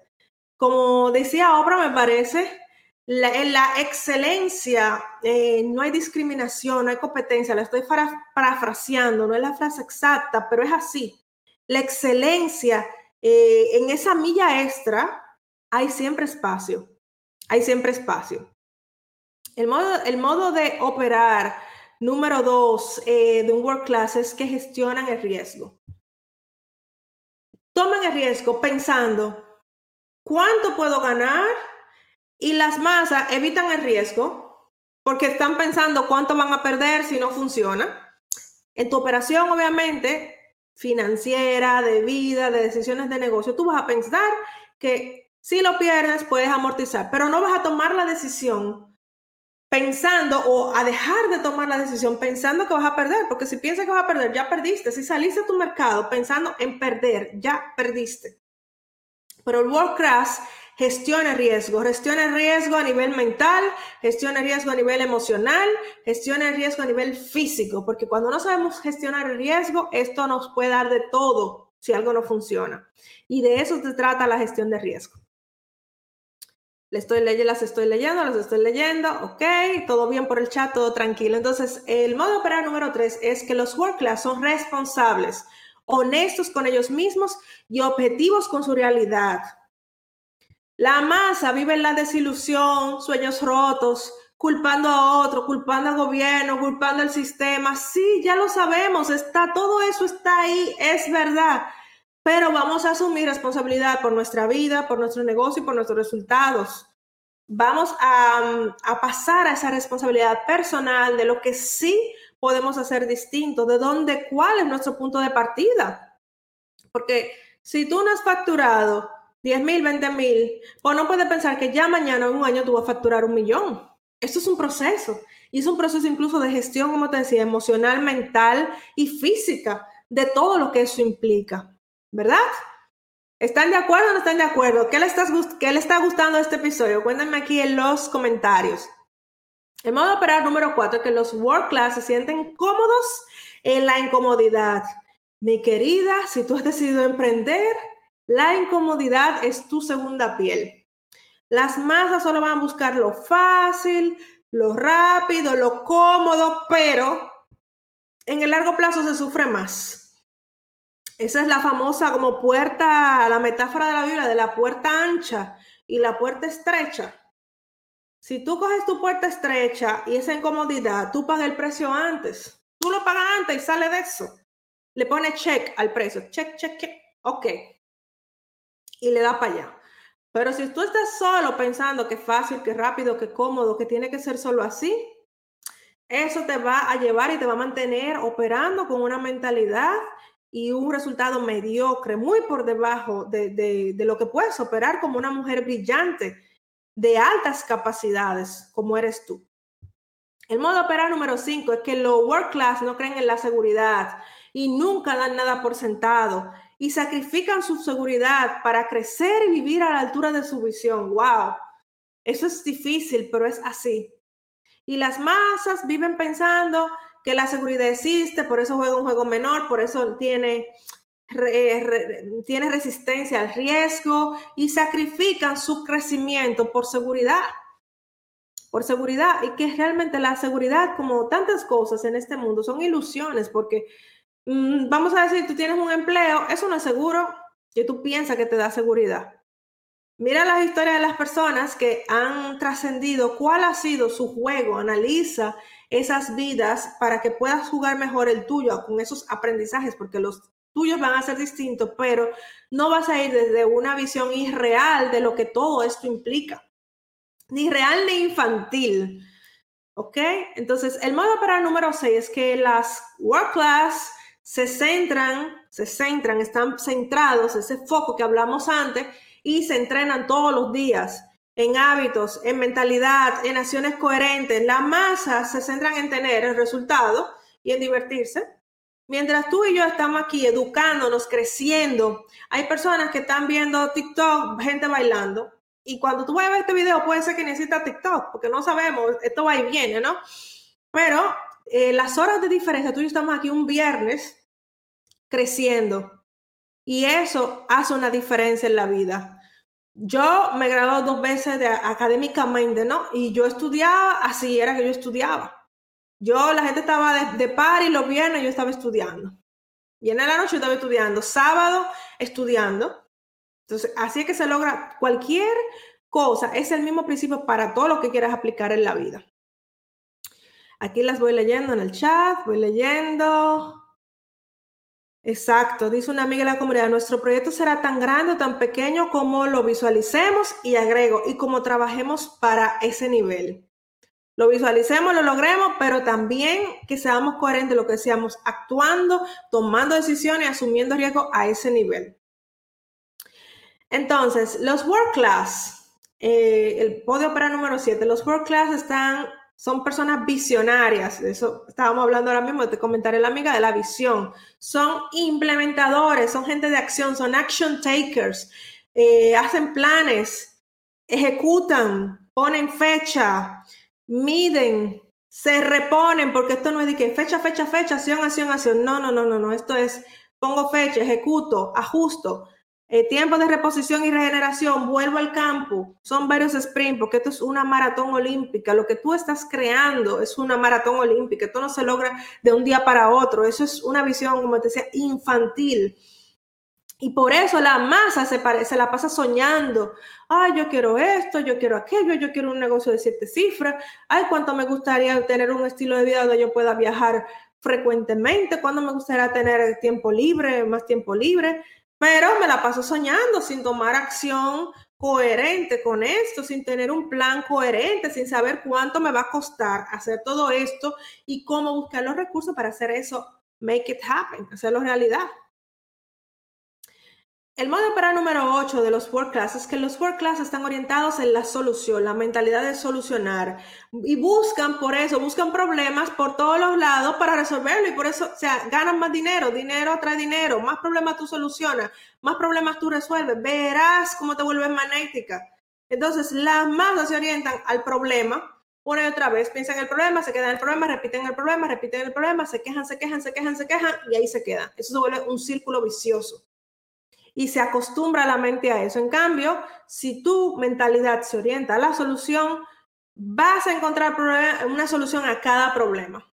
Como decía Obra, me parece, en la excelencia eh, no hay discriminación, no hay competencia, la estoy parafraseando, no es la frase exacta, pero es así. La excelencia, eh, en esa milla extra, hay siempre espacio, hay siempre espacio. El modo, el modo de operar número dos eh, de un work class es que gestionan el riesgo. Tomen el riesgo pensando, ¿cuánto puedo ganar? Y las masas evitan el riesgo porque están pensando cuánto van a perder si no funciona. En tu operación, obviamente, financiera, de vida, de decisiones de negocio, tú vas a pensar que si lo pierdes puedes amortizar, pero no vas a tomar la decisión pensando o a dejar de tomar la decisión pensando que vas a perder, porque si piensas que vas a perder, ya perdiste. Si saliste a tu mercado pensando en perder, ya perdiste. Pero el world crash gestiona riesgo, gestiona riesgo a nivel mental, gestiona riesgo a nivel emocional, gestiona riesgo a nivel físico, porque cuando no sabemos gestionar el riesgo, esto nos puede dar de todo si algo no funciona. Y de eso se trata la gestión de riesgo. Le estoy leyendo, las estoy leyendo, las estoy leyendo, ok, todo bien por el chat, todo tranquilo. Entonces, el modo operar número tres es que los work class son responsables, honestos con ellos mismos y objetivos con su realidad. La masa vive en la desilusión, sueños rotos, culpando a otro, culpando al gobierno, culpando al sistema. Sí, ya lo sabemos, está todo eso está ahí, es verdad. Pero vamos a asumir responsabilidad por nuestra vida, por nuestro negocio y por nuestros resultados. Vamos a, a pasar a esa responsabilidad personal de lo que sí podemos hacer distinto, de dónde, cuál es nuestro punto de partida. Porque si tú no has facturado 10 mil, 20 mil, pues no puedes pensar que ya mañana o en un año tú vas a facturar un millón. Esto es un proceso. Y es un proceso incluso de gestión, como te decía, emocional, mental y física, de todo lo que eso implica. ¿Verdad? ¿Están de acuerdo o no están de acuerdo? ¿Qué le, ¿Qué le está gustando este episodio? Cuéntenme aquí en los comentarios. El modo de operar número cuatro, que los work class se sienten cómodos en la incomodidad. Mi querida, si tú has decidido emprender, la incomodidad es tu segunda piel. Las masas solo van a buscar lo fácil, lo rápido, lo cómodo, pero en el largo plazo se sufre más. Esa es la famosa como puerta, la metáfora de la Biblia, de la puerta ancha y la puerta estrecha. Si tú coges tu puerta estrecha y esa incomodidad, tú pagas el precio antes. Tú lo pagas antes y sale de eso. Le pone check al precio. Check, check, check. Ok. Y le da para allá. Pero si tú estás solo pensando que fácil, que rápido, que cómodo, que tiene que ser solo así, eso te va a llevar y te va a mantener operando con una mentalidad y un resultado mediocre, muy por debajo de, de lo que puedes operar como una mujer brillante de altas capacidades como eres tú. El modo de operar número 5 es que los work class no creen en la seguridad y nunca dan nada por sentado y sacrifican su seguridad para crecer y vivir a la altura de su visión. ¡Wow! Eso es difícil, pero es así. Y las masas viven pensando que la seguridad existe, por eso juega un juego menor, por eso tiene tiene resistencia al riesgo y sacrifican su crecimiento por seguridad. Por seguridad. Y que realmente la seguridad, como tantas cosas en este mundo, son ilusiones, porque vamos a decir, tú tienes un empleo, eso no es seguro que tú piensas que te da seguridad. Mira las historias de las personas que han trascendido cuál ha sido su juego, analiza esas vidas para que puedas jugar mejor el tuyo con esos aprendizajes, porque los tuyos van a ser distintos, pero no vas a ir desde una visión irreal de lo que todo esto implica. Ni real ni infantil. ¿Ok? Entonces, el modo para número 6 es que las work class se centran, se centran, están centrados, ese foco que hablamos antes, y se entrenan todos los días en hábitos, en mentalidad, en acciones coherentes. La masa se centran en tener el resultado y en divertirse. Mientras tú y yo estamos aquí educándonos, creciendo, hay personas que están viendo TikTok, gente bailando. Y cuando tú vayas a ver este video, puede ser que necesitas TikTok, porque no sabemos, esto va y viene, ¿no? Pero eh, las horas de diferencia, tú y yo estamos aquí un viernes creciendo. Y eso hace una diferencia en la vida. Yo me gradué dos veces de académicamente, ¿no? Y yo estudiaba, así era que yo estudiaba. Yo, la gente estaba de, de par y los viernes yo estaba estudiando. Y en la noche yo estaba estudiando. Sábado, estudiando. Entonces, así es que se logra cualquier cosa. Es el mismo principio para todo lo que quieras aplicar en la vida. Aquí las voy leyendo en el chat, voy leyendo. Exacto, dice una amiga de la comunidad, nuestro proyecto será tan grande o tan pequeño como lo visualicemos y agrego, y como trabajemos para ese nivel lo visualicemos, lo logremos, pero también que seamos coherentes lo que decíamos, actuando, tomando decisiones, asumiendo riesgos a ese nivel. Entonces, los work class, eh, el podio para número 7, los work class están, son personas visionarias, de eso estábamos hablando ahora mismo, te comentaré la amiga de la visión, son implementadores, son gente de acción, son action takers, eh, hacen planes, ejecutan, ponen fecha, miden, se reponen, porque esto no es de que fecha, fecha, fecha, acción, acción, acción. No, no, no, no, no. Esto es pongo fecha, ejecuto, ajusto. Eh, tiempo de reposición y regeneración, vuelvo al campo. Son varios sprints, porque esto es una maratón olímpica. Lo que tú estás creando es una maratón olímpica. Esto no se logra de un día para otro. Eso es una visión, como te decía, infantil. Y por eso la masa se, se la pasa soñando. Ay, yo quiero esto, yo quiero aquello, yo quiero un negocio de siete cifras. Ay, cuánto me gustaría tener un estilo de vida donde yo pueda viajar frecuentemente. Cuánto me gustaría tener tiempo libre, más tiempo libre. Pero me la paso soñando sin tomar acción coherente con esto, sin tener un plan coherente, sin saber cuánto me va a costar hacer todo esto y cómo buscar los recursos para hacer eso, make it happen, hacerlo realidad. El modo para número 8 de los work class es que los work class están orientados en la solución, la mentalidad de solucionar. Y buscan por eso, buscan problemas por todos los lados para resolverlo. Y por eso, o sea, ganan más dinero, dinero trae dinero, más problemas tú solucionas, más problemas tú resuelves, verás cómo te vuelves magnética. Entonces, las masas se orientan al problema. Una y otra vez, piensan en el problema, se quedan en el problema, repiten el problema, repiten el problema, se quejan, se quejan, se quejan, se quejan y ahí se quedan. Eso se vuelve un círculo vicioso y se acostumbra la mente a eso. En cambio, si tu mentalidad se orienta a la solución, vas a encontrar una solución a cada problema.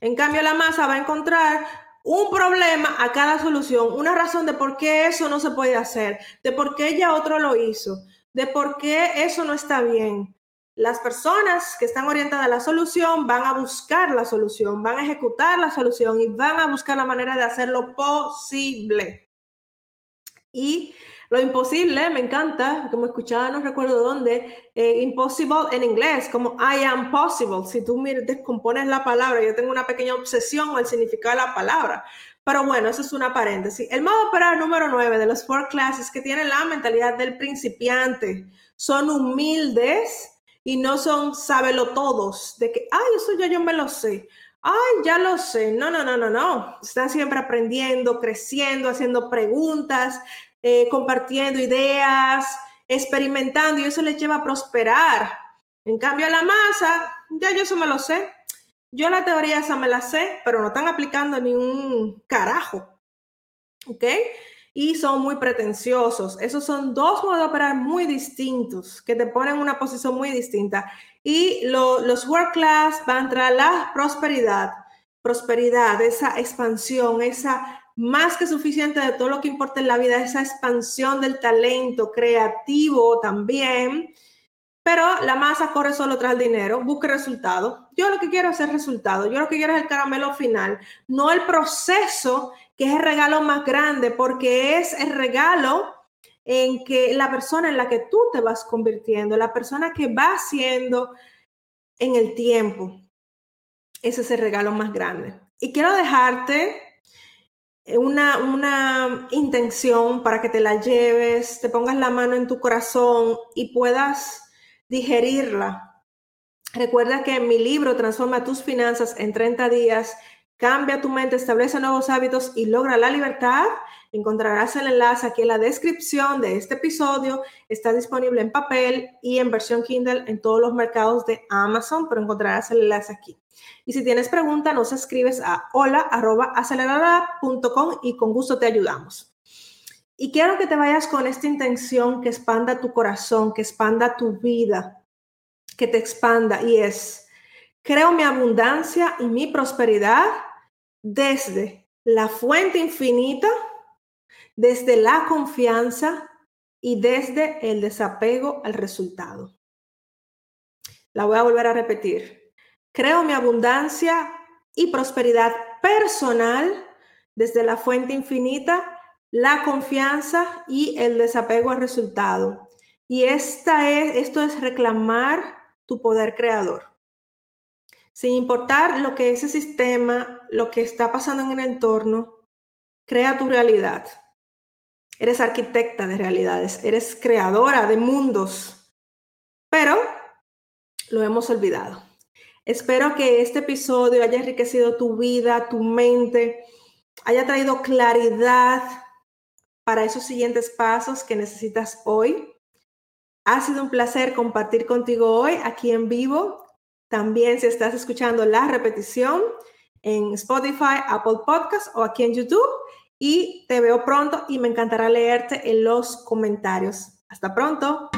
En cambio, la masa va a encontrar un problema a cada solución, una razón de por qué eso no se puede hacer, de por qué ya otro lo hizo, de por qué eso no está bien. Las personas que están orientadas a la solución van a buscar la solución, van a ejecutar la solución y van a buscar la manera de hacerlo posible. Y lo imposible, me encanta, como escuchaba, no recuerdo dónde, eh, impossible en inglés, como I am possible. Si tú descompones la palabra, yo tengo una pequeña obsesión el significado de la palabra. Pero bueno, eso es una paréntesis. El modo operar número 9 de los four classes que tienen la mentalidad del principiante. Son humildes y no son sábelo todos, de que, ay, eso ya yo me lo sé. Ay, ya lo sé. No, no, no, no, no. Están siempre aprendiendo, creciendo, haciendo preguntas, eh, compartiendo ideas, experimentando y eso les lleva a prosperar. En cambio, la masa, ya yo eso me lo sé. Yo la teoría esa me la sé, pero no están aplicando ni un carajo. ¿Ok? Y son muy pretenciosos. Esos son dos modos de operar muy distintos que te ponen en una posición muy distinta. Y los work class van a la prosperidad, prosperidad, esa expansión, esa más que suficiente de todo lo que importa en la vida, esa expansión del talento creativo también. Pero la masa corre solo tras el dinero, busca resultados. Yo lo que quiero es el resultado, yo lo que quiero es el caramelo final, no el proceso, que es el regalo más grande, porque es el regalo en que la persona en la que tú te vas convirtiendo, la persona que va siendo en el tiempo, ese es el regalo más grande. Y quiero dejarte una, una intención para que te la lleves, te pongas la mano en tu corazón y puedas digerirla. Recuerda que en mi libro Transforma tus finanzas en 30 días Cambia tu mente, establece nuevos hábitos y logra la libertad. Encontrarás el enlace aquí en la descripción de este episodio. Está disponible en papel y en versión Kindle en todos los mercados de Amazon, pero encontrarás el enlace aquí. Y si tienes pregunta, nos escribes a hola.acelerada.com y con gusto te ayudamos. Y quiero que te vayas con esta intención que expanda tu corazón, que expanda tu vida, que te expanda y es, creo mi abundancia y mi prosperidad desde la fuente infinita, desde la confianza y desde el desapego al resultado. La voy a volver a repetir. Creo mi abundancia y prosperidad personal desde la fuente infinita, la confianza y el desapego al resultado. Y esta es, esto es reclamar tu poder creador sin importar lo que ese sistema, lo que está pasando en el entorno, crea tu realidad. Eres arquitecta de realidades, eres creadora de mundos, pero lo hemos olvidado. Espero que este episodio haya enriquecido tu vida, tu mente, haya traído claridad para esos siguientes pasos que necesitas hoy. Ha sido un placer compartir contigo hoy aquí en vivo también si estás escuchando la repetición en Spotify, Apple Podcast o aquí en YouTube. Y te veo pronto y me encantará leerte en los comentarios. Hasta pronto.